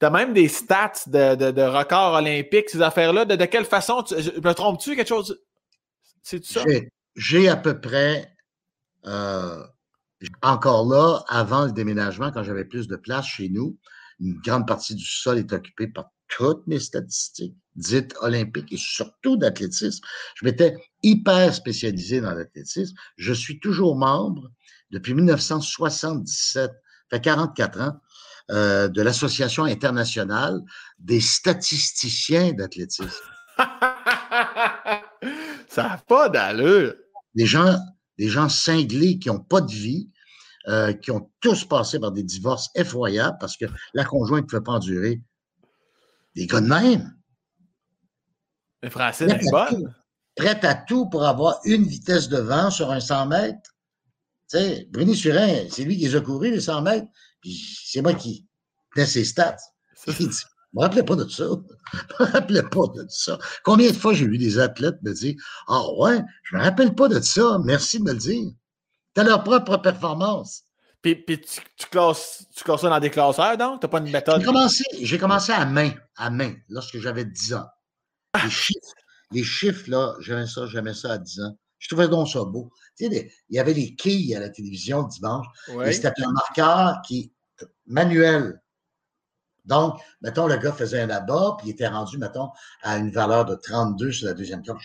tu as même des stats de, de, records olympiques, ces affaires-là. De, quelle façon, tu, me trompes-tu quelque chose? C'est ça? J'ai à peu près, euh, encore là, avant le déménagement, quand j'avais plus de place chez nous, une grande partie du sol est occupée par toutes mes statistiques dites olympiques et surtout d'athlétisme. Je m'étais hyper spécialisé dans l'athlétisme. Je suis toujours membre depuis 1977, ça fait 44 ans, euh, de l'Association internationale des statisticiens d'athlétisme. Ça n'a pas d'allure. Des gens, des gens cinglés qui n'ont pas de vie, euh, qui ont tous passé par des divorces effroyables parce que la conjointe ne pouvait pas endurer. Des gars de même. Le français n'est pas. Prêt à tout pour avoir une vitesse de vent sur un 100 mètres. Tu sais, Bruni Surin, c'est lui qui les a courus, les 100 mètres c'est moi qui fais ses stats. Il dit, je me rappelais pas de ça. Je me rappelais pas de ça. Combien de fois j'ai vu des athlètes me dire, ah ouais, je me rappelle pas de ça. Merci de me le dire. Tu as leur propre performance. Puis, puis tu, classes, tu classes ça dans des classeurs, donc? Tu n'as pas une méthode? J'ai commencé, j'ai commencé à main, à main, lorsque j'avais 10 ans. Les chiffres, les chiffres, là, j'aimais ça, j'aimais ça à 10 ans. Je trouvais donc ça beau. Tu sais, il y avait les quilles à la télévision le dimanche. Et c'était un marqueur qui manuel. Donc, mettons, le gars faisait un abat, puis il était rendu, mettons, à une valeur de 32 sur la deuxième carte.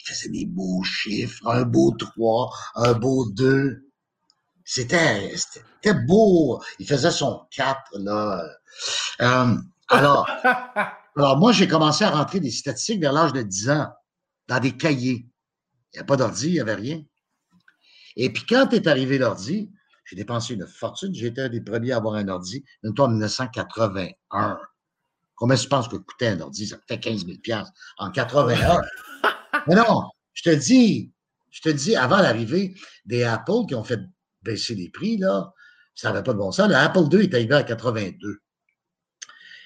Il faisait des beaux chiffres, un beau 3, un beau 2. C'était, c'était beau. Il faisait son 4, là. Euh, alors, alors, moi, j'ai commencé à rentrer des statistiques vers l'âge de 10 ans, dans des cahiers. Il n'y a pas d'ordi, il n'y avait rien. Et puis, quand est arrivé l'ordi, J'ai dépensé une fortune. J'étais un des premiers à avoir un ordi, une en 1981. Combien tu penses que coûtait un ordi? Ça coûtait 15 000 en 81. Mais non, je te dis, je te dis, avant l'arrivée des Apple qui ont fait baisser les prix, là, ça n'avait pas de bon sens. Le Apple II est arrivé à 82.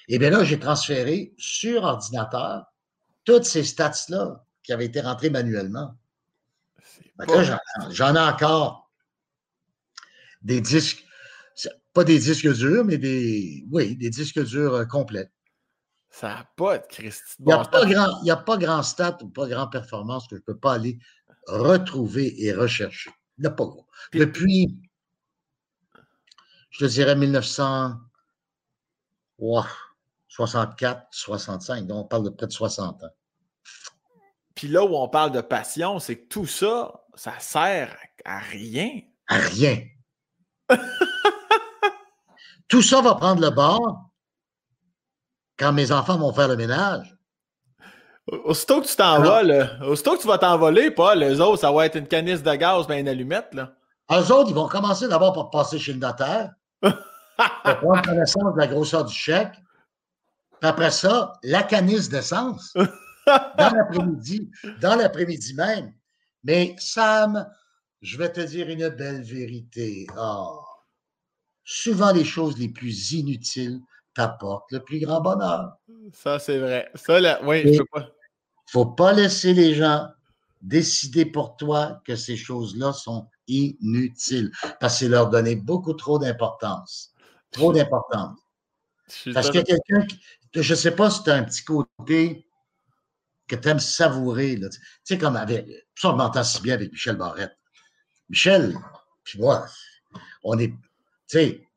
Et bien là, j'ai transféré sur ordinateur toutes ces stats-là qui avaient été rentrées manuellement. J'en ai encore des disques, pas des disques durs, mais des, oui, des disques durs euh, complets. Ça n'a pas de Christy. Il n'y a, pas grand, il a pas grand stat ou pas grand performance que je ne peux pas aller retrouver et rechercher. Il n'y a pas gros. Depuis, je te dirais 1964, 65, donc on parle de près de 60 ans. Puis là où on parle de passion, c'est que tout ça, ça sert à rien. À rien. tout ça va prendre le bord quand mes enfants vont faire le ménage. Aussitôt que tu t'en vas, aussitôt que tu vas t'envoler, pas les autres, ça va être une canisse de gaz bien une allumette. Là. Eux autres, ils vont commencer d'abord par passer chez le notaire, pour prendre connaissance de la grosseur du chèque. Puis après ça, la canisse d'essence. dans l'après-midi, dans l'après-midi même. Mais Sam, je vais te dire une belle vérité. Oh, souvent, les choses les plus inutiles t'apportent le plus grand bonheur. Ça, c'est vrai. Ça, là, oui, je peux pas. faut pas laisser les gens décider pour toi que ces choses-là sont inutiles parce que c'est leur donner beaucoup trop d'importance. Trop d'importance. Parce que quelqu'un, je ne sais pas si tu as un petit côté que tu aimes savourer. Tu sais, comme avec, ça, on m'entend si bien avec Michel Barrette. Michel, puis moi, on est, tu sais,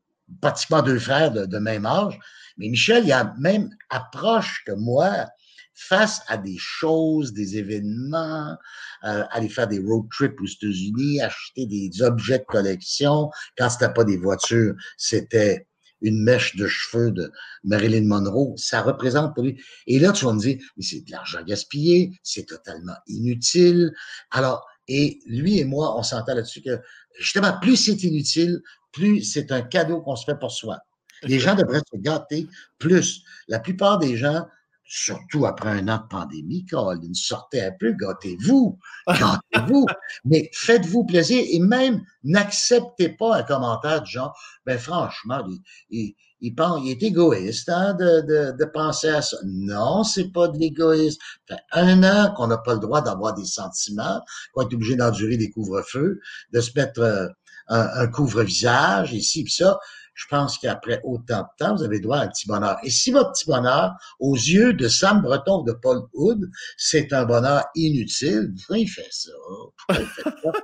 pratiquement deux frères de, même âge, mais Michel, il a la même approche que moi face à des choses, des événements, euh, aller faire des road trips aux États-Unis, acheter des objets de collection. Quand c'était pas des voitures, c'était une mèche de cheveux de Marilyn Monroe, ça représente pour lui. Et là, tu vas me dire, mais c'est de l'argent gaspillé, c'est totalement inutile. Alors, et lui et moi, on s'entend là-dessus que, justement, plus c'est inutile, plus c'est un cadeau qu'on se fait pour soi. Les gens devraient se gâter plus. La plupart des gens surtout après un an de pandémie, Caroline, sortez un peu, gâtez-vous, gâtez-vous, mais faites-vous plaisir et même n'acceptez pas un commentaire du genre, ben franchement, il, il, pense, il est égoïste hein, de, de, de, penser à ça. Non, c'est pas de l'égoïsme. fait un an qu'on n'a pas le droit d'avoir des sentiments, qu'on est obligé d'endurer des couvre-feux, de se mettre euh, un, un couvre-visage, ici, puis ça je pense qu'après autant de temps, vous avez droit à un petit bonheur. Et si votre petit bonheur, aux yeux de Sam Breton de Paul Hood, c'est un bonheur inutile, pourquoi il fait ça? Pourquoi il fait ça?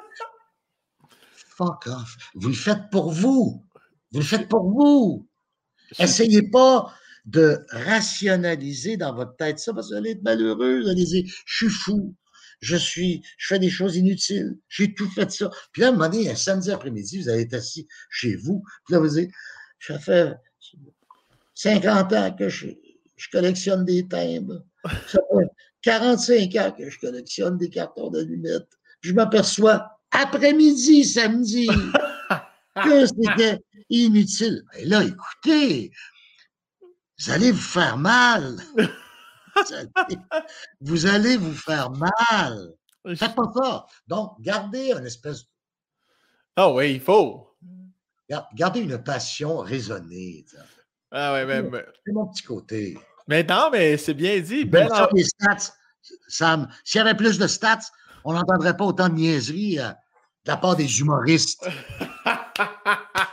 Fuck off. Vous le faites pour vous. Vous le faites pour vous. Essayez pas de rationaliser dans votre tête ça parce que vous allez être malheureux. Vous allez dire, je suis fou je suis, je fais des choses inutiles, j'ai tout fait ça. Puis là, à un moment donné, un samedi après-midi, vous allez être assis chez vous, puis là, vous dites, ça fait 50 ans que je, collectionne des timbres. Ça fait 45 ans que je collectionne des cartons d'allumettes. Je m'aperçois après-midi, samedi, que c'était inutile. Et là, écoutez, vous allez vous faire mal vous allez vous faire mal. Faites pas ça. Donc, gardez une espèce. Ah oui, il faut. Gardez une passion raisonnée. Ah oui, mais. C'est mon petit côté. Mais non, mais c'est bien dit. Ben, les stats, Sam, s'il y avait plus de stats, on n'entendrait pas autant de niaiseries euh, de la part des humoristes.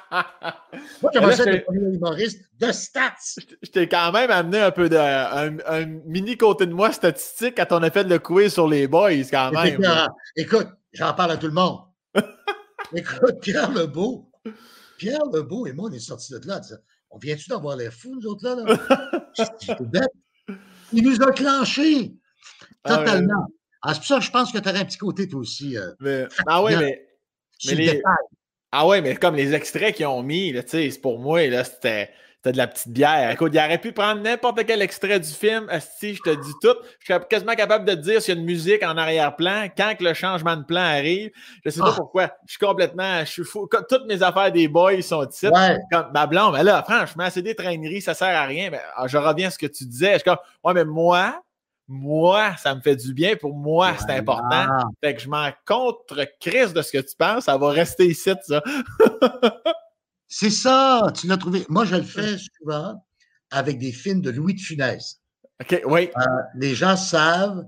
Moi, ça, être humoriste de stats? Je t'ai quand même amené un peu de un, mini côté de moi statistique quand on a fait le quiz sur les boys, quand même. Écoute, j'en parle à tout le monde. Écoute, Pierre Lebeau, Pierre Lebeau et moi, on est sortis de là. On vient-tu d'avoir les fous, nous autres, là? là? Il nous a clenchés. Ah totalement. Ah, c'est pour ça que je pense que tu aurais un petit côté, toi aussi. Euh, ah oui, mais. mais les, ah ouais, mais comme les extraits qu'ils ont mis, c'est pour moi, là, c'était. C'était de la petite bière. Écoute, il aurait pu prendre n'importe quel extrait du film. Si je te dis tout, je suis quasiment capable de te dire s'il y a une musique en arrière-plan quand que le changement de plan arrive. Je sais pas ah. pourquoi. Je suis complètement. Je suis fou. Toutes mes affaires des boys sont ici. Comme ma blonde, mais là, franchement, c'est des traîneries, ça sert à rien. Mais, ah, je reviens à ce que tu disais. Je suis comme, ouais, mais moi, moi, ça me fait du bien. Pour moi, c'est important. Fait que je m'en contre Chris de ce que tu penses. Ça va rester ici, ça. C'est ça, tu l'as trouvé. Moi, je le fais souvent avec des films de Louis de Funès. OK, oui. Euh, les gens savent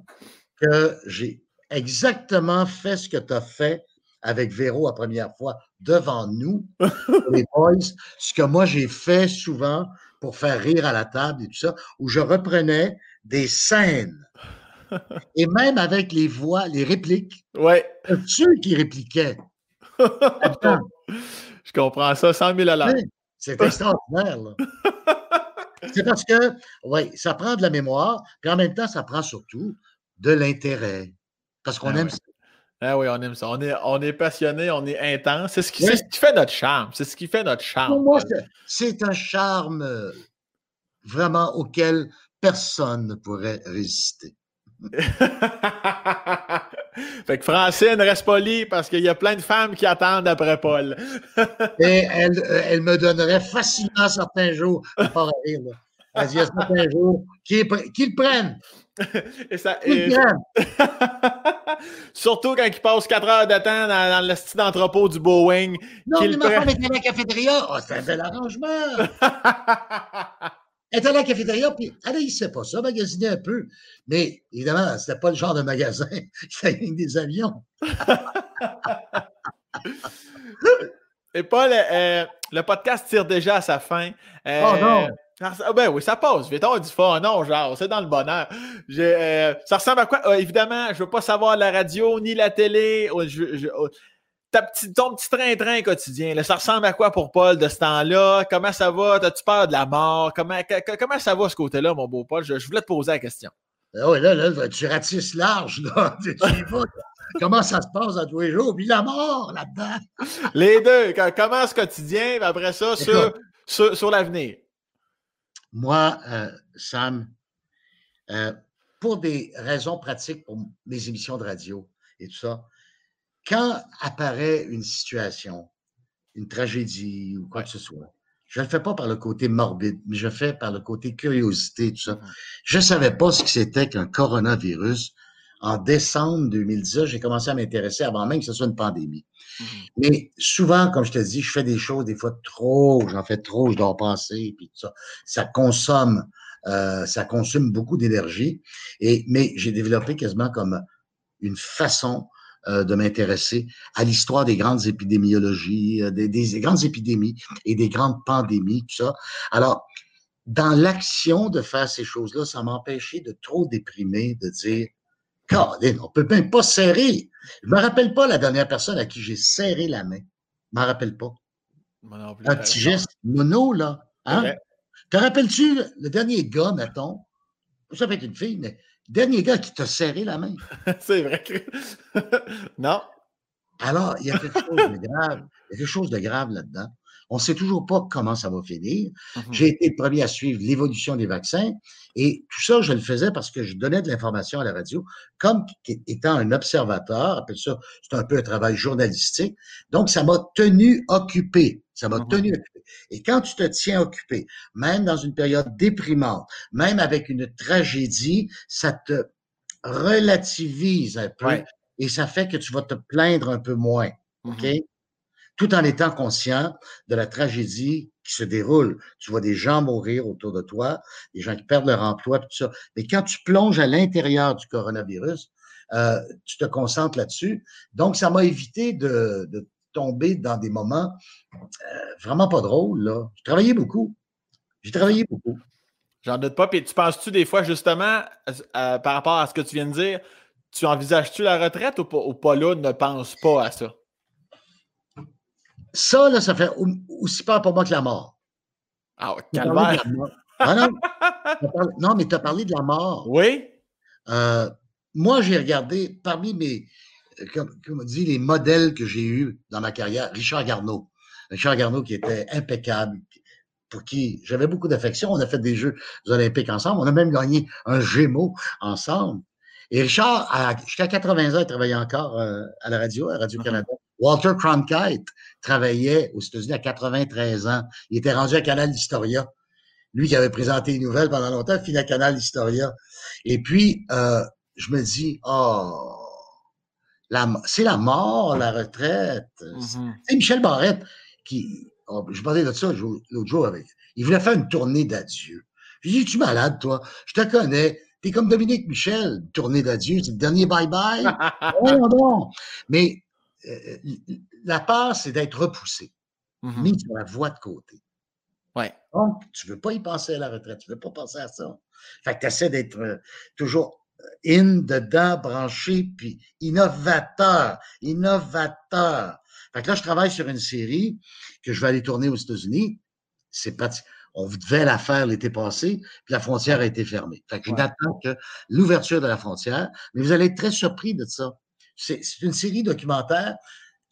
que j'ai exactement fait ce que tu as fait avec Véro la première fois devant nous, les boys, ce que moi j'ai fait souvent pour faire rire à la table et tout ça, où je reprenais des scènes. Et même avec les voix, les répliques. Ouais. Ceux qui répliquaient. Je comprends ça, 100 000 à l'heure. C'est extraordinaire. C'est parce que, oui, ça prend de la mémoire, puis en même temps, ça prend surtout de l'intérêt. Parce qu'on ah aime ça. Ah oui, on aime ça. On est, on est passionné, on est intense. C'est ce, qui, ce qui fait notre charme. C'est ce qui fait notre charme. Pour moi, c'est un charme euh, vraiment auquel personne ne pourrait résister. fait que Francine reste polie parce qu'il y a plein de femmes qui attendent après Paul. Et elle, euh, elle, me donnerait facilement certains jours, à part rire, Elle dit, certains jours, qu'ils le prennent. Et ça, Surtout quand il passe 4 heures de temps dans, dans le style d'entrepôt du Boeing. Non, mais ma femme était à la cafétéria. Oh, c'est un bel arrangement. Elle était à la cafétéria, puis elle ne sait pas ça, magasiner un peu. Mais évidemment, c'était pas le genre de magasin. C'était des avions. Et Paul, euh, le podcast tire déjà à sa fin. Euh, oh non! Ben oui, ça passe vite. On dit fort, non, genre, c'est dans le bonheur. Euh, ça ressemble à quoi? évidemment, je ne veux pas savoir la radio ni la télé. Je, ton petit train-train quotidien, là, ça ressemble à quoi pour Paul de ce temps-là? Comment ça va? As-tu peur de la mort? Comment, comment ça va ce côté-là, mon beau Paul? Je, voulais te poser la question. Ah oui, là, là, tu ratisses large, là. comment ça se passe à tous les jours? Puis la mort là-dedans. les deux. Comment ce quotidien, puis après ça, sur, sur, l'avenir? Moi, euh, Sam, euh, pour des raisons pratiques pour mes émissions de radio et tout ça, quand apparaît une situation, une tragédie ou quoi que ce soit, je ne le fais pas par le côté morbide, mais je le fais par le côté curiosité, tout ça. Mmh je ne savais pas ce que c'était qu'un coronavirus. En décembre 2010, j'ai commencé à m'intéresser avant même que ce soit une pandémie. Mmh mais souvent, comme je te dis, je fais des choses des fois trop, j'en fais trop, je dois penser, puis tout ça. Ça consomme, euh, ça consomme beaucoup d'énergie. Et mais j'ai développé quasiment comme une façon euh, de m'intéresser à l'histoire des grandes épidémiologies, euh, des, des, grandes épidémies et des grandes pandémies, tout ça. Alors, dans l'action de faire ces choses-là, ça m'empêchait de trop déprimer, de dire, Caroline, on peut même pas serrer. Je me rappelle pas la dernière personne à qui j'ai serré la main. Je m'en rappelle pas. Un petit geste mono, là. Hein? Te rappelles-tu le dernier gars, mettons, ça peut être une fille, mais Dernier gars qui t'a serré la main. c'est vrai que. non. Alors, il y a quelque chose de grave. Il y a quelque chose de grave là-dedans. On ne sait toujours pas comment ça va finir. Mhm. J'ai été le premier à suivre l'évolution des vaccins et tout ça, je le faisais parce que je donnais de l'information à la radio comme étant un observateur, appelle ça, c'est un peu un travail journalistique. Donc, ça m'a tenu occupé. Ça m'a mhm. tenu occupé. Et quand tu te tiens occupé, même dans une période déprimante, même avec une tragédie, ça te relativise un peu et ça fait que tu vas te plaindre un peu moins. OK? Mhm tout en étant conscient de la tragédie qui se déroule. Tu vois des gens mourir autour de toi, des gens qui perdent leur emploi, tout ça. Mais quand tu plonges à l'intérieur du coronavirus, euh, tu te concentres là-dessus. Donc, ça m'a évité de, tomber dans des moments euh, vraiment pas drôles. J'ai travaillé beaucoup. J'ai travaillé beaucoup. J'en doute pas. Puis tu penses-tu des fois, justement, par rapport à ce que tu viens de dire, tu envisages-tu la retraite ou pas, ou pas là, ne pense pas à ça? Ça, là, ça fait aussi peur pour moi que la mort. Ah, calvaire. Ah non, non, mais tu as parlé de la mort. Oui. Euh, moi, j'ai regardé parmi mes, comme, on dit, les modèles que j'ai eus dans ma carrière, Richard Garneau. Richard Garneau qui était impeccable, pour qui j'avais beaucoup d'affection. On a fait des Jeux olympiques ensemble. On a même gagné un Gémeaux ensemble. Et Richard, jusqu'à 80 ans, il travaillait encore euh, à la radio, à Radio-Canada. Walter Cronkite travaillait aux États-Unis à 93 ans. Il était rendu à Canal Historia. Lui qui avait présenté les nouvelles pendant longtemps, fini à Canal Historia. Et puis, euh, je me dis, oh, c'est la mort, la retraite. Mm-hmm. C'est Michel Barrette qui, oh, je parlais de ça l'autre jour avec, il voulait faire une tournée d'adieu. Je lui dis, tu es malade, toi? Je te connais. T'es comme Dominique Michel, tournée d'adieu, c'est le dernier bye-bye. non, non. Mais euh, la part, c'est d'être repoussé, mm-hmm. mis sur la voie de côté. Ouais. Donc, tu ne veux pas y penser à la retraite, tu ne veux pas penser à ça. Fait que tu essaies d'être euh, toujours in, dedans, branché, puis innovateur, innovateur. Fait que là, je travaille sur une série que je vais aller tourner aux États-Unis. C'est. On devait la faire l'été passé, puis la frontière a été fermée. Fait que j'attends que l'ouverture de la frontière, mais vous allez être très surpris de ça. C'est une série documentaire,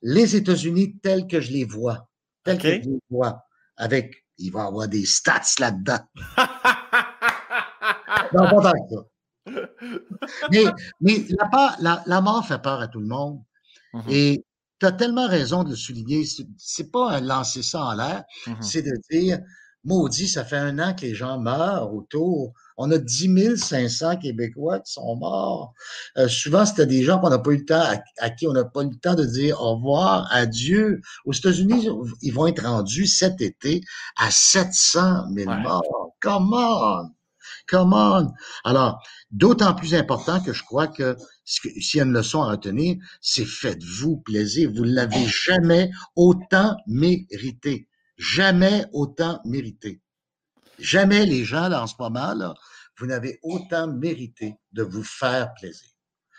les États-Unis tels que je les vois, tels que je les vois, avec, il va y avoir des stats là-dedans. non, pas ça mais, mais la, la, mort fait peur à tout le monde. Mm-hmm. Et tu as tellement raison de le souligner. C'est pas un lancer ça en l'air, mm-hmm. c'est de dire, maudit, ça fait un an que les gens meurent autour. On a 10 500 Québécois qui sont morts. Euh, souvent, c'était des gens qu'on n'a pas eu le temps, à, qui on n'a pas eu le temps de dire au revoir, adieu. Aux États-Unis, ils vont être rendus cet été à 700 000 morts. Come on! Come on! Alors, d'autant plus important que je crois que s'il y a une leçon à retenir, c'est faites-vous plaisir. Vous ne l'avez jamais autant mérité. Jamais autant mérité. Jamais les gens, là, en ce moment, là, vous n'avez autant mérité de vous faire plaisir.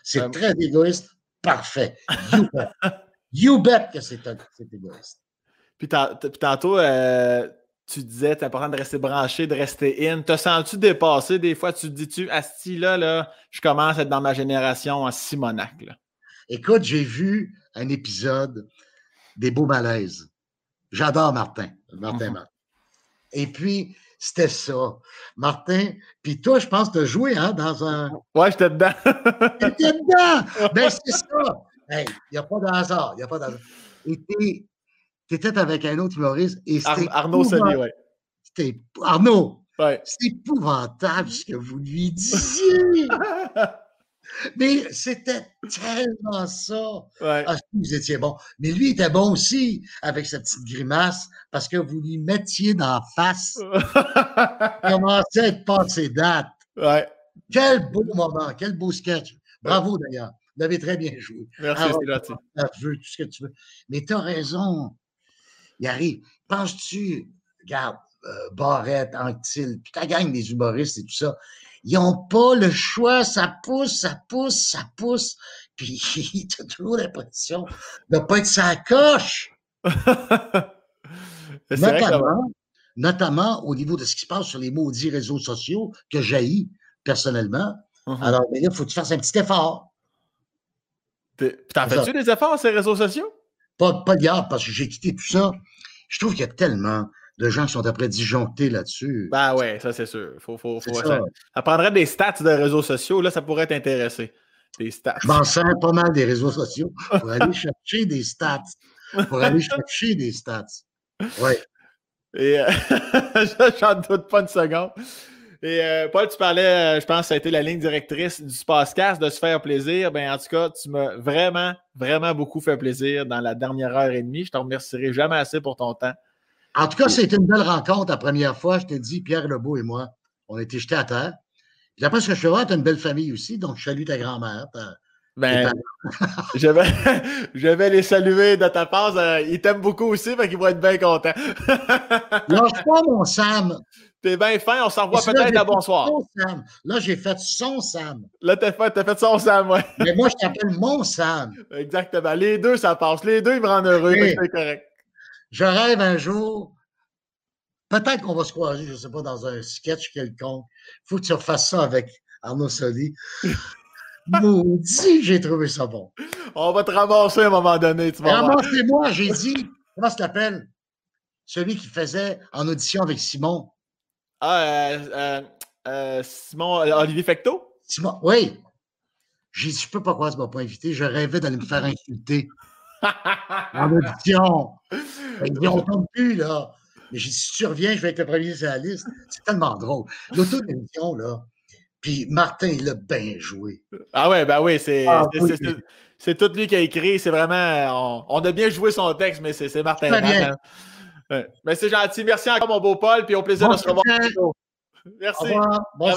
C'est ben, très égoïste. Parfait. You bet. you bet que c'est égoïste. Puis tantôt, euh, tu disais, c'est important de rester branché, de rester in. Te sens-tu dépasser des fois? Tu te dis-tu, à ce là là, je commence à être dans ma génération en Simonac? Écoute, j'ai vu un épisode des Beaux Malaises. J'adore Martin. Martin, mhm. Martin. Et puis, c'était ça. Martin, puis toi, je pense que tu as joué hein, dans un. Ouais, j'étais dedans. T'étais dedans! Ben, c'est ça. Il n'y a pas de hasard. Il n'y a pas de hasard. Et tu avec un autre humoriste. Et Arnaud Soli, oui. C'était Arnaud. Ouais. C'est épouvantable ce que vous lui disiez. Mais c'était tellement ça. Ouais. Ah, vous étiez bon. Mais lui était bon aussi avec sa petite grimace parce que vous lui mettiez dans la face. Il commençait à être passé date. Ouais. Quel beau moment, quel beau sketch. Bravo d'ailleurs. Vous avez très bien joué. Merci, c'est Tout ce que tu veux. Mais tu as raison arrive. Penses-tu, regarde, euh, Barrette, Anctil, puis ta gang des humoristes et tout ça, ils n'ont pas le choix, ça pousse, ça pousse, ça pousse, puis tu as toujours l'impression de ne pas être sa coche. notamment, notamment au niveau de ce qui se passe sur les maudits réseaux sociaux que j'haïs personnellement. Uh-huh. Alors, mais là, il faut que tu fasses un petit effort. T'en fais-tu des efforts sur ces réseaux sociaux? Pas, pas hier, parce que j'ai quitté tout ça. Je trouve qu'il y a tellement de gens qui sont après disjonctés là-dessus. Ben ouais, ça c'est sûr. Faut, faut, faut ça. prendrait des stats de réseaux sociaux, là, ça pourrait t'intéresser. Des stats. Je m'en sers pas mal des réseaux sociaux pour aller chercher des stats. Pour aller chercher des stats. Oui. Et euh, j'en doute pas une seconde. Et euh, Paul, tu parlais, euh, je pense que ça a été la ligne directrice du Spacecast de se faire plaisir. Ben, en tout cas, tu m'as vraiment, vraiment beaucoup fait plaisir dans la dernière heure et demie. Je t'en remercierai jamais assez pour ton temps. En tout cas, c'était une belle rencontre la première fois. Je t'ai dit, Pierre Lebeau et moi, on a été jetés à terre. Puis après ce que je voir, tu as une belle famille aussi, donc je salue ta grand-mère. Ben, je, vais, je vais les saluer de ta part. Euh, ils t'aiment beaucoup aussi, fait qu'ils vont être bien contents. Lâche pas, mon Sam. T'es bien fin, on s'en revoit peut-être à bonsoir. Sam. Là, j'ai fait son Sam. Là, t'as fait, as fait son Sam, ouais. Mais moi, je t'appelle mon Sam. Exactement. Les deux, ça passe. Les deux, ils me rendent heureux, c'est correct. Je rêve un jour, peut-être qu'on va se croiser, je ne sais pas, dans un sketch quelconque. Il faut que tu refasses ça avec Arnaud Soli. Maudit, j'ai trouvé ça bon. On va te ramasser à un moment donné. Ramassez-moi, j'ai dit. Comment ça s'appelle? celui qui faisait en audition avec Simon. Ah, euh, euh, euh Simon, Olivier Fecto? Simon, oui. J'ai dit, je peux pas croire, tu m'as pas invité. Je rêvais d'aller me faire insulter. En audition. Ils on tombe plus, là. Mais j'ai dit, si tu reviens, je vais être le premier sur la liste. C'est tellement drôle. L'auto-émission, là. Puis Martin, il a bien joué. Ah ouais, ben oui, c'est ah, c'est tout lui qui a écrit. C'est vraiment. On, a bien joué son texte, mais c'est Martin. Très bien. Ouais. Mais c'est gentil. Merci encore, mon beau Paul. Puis au plaisir de se revoir. Merci. Au revoir. Bon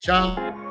Ciao.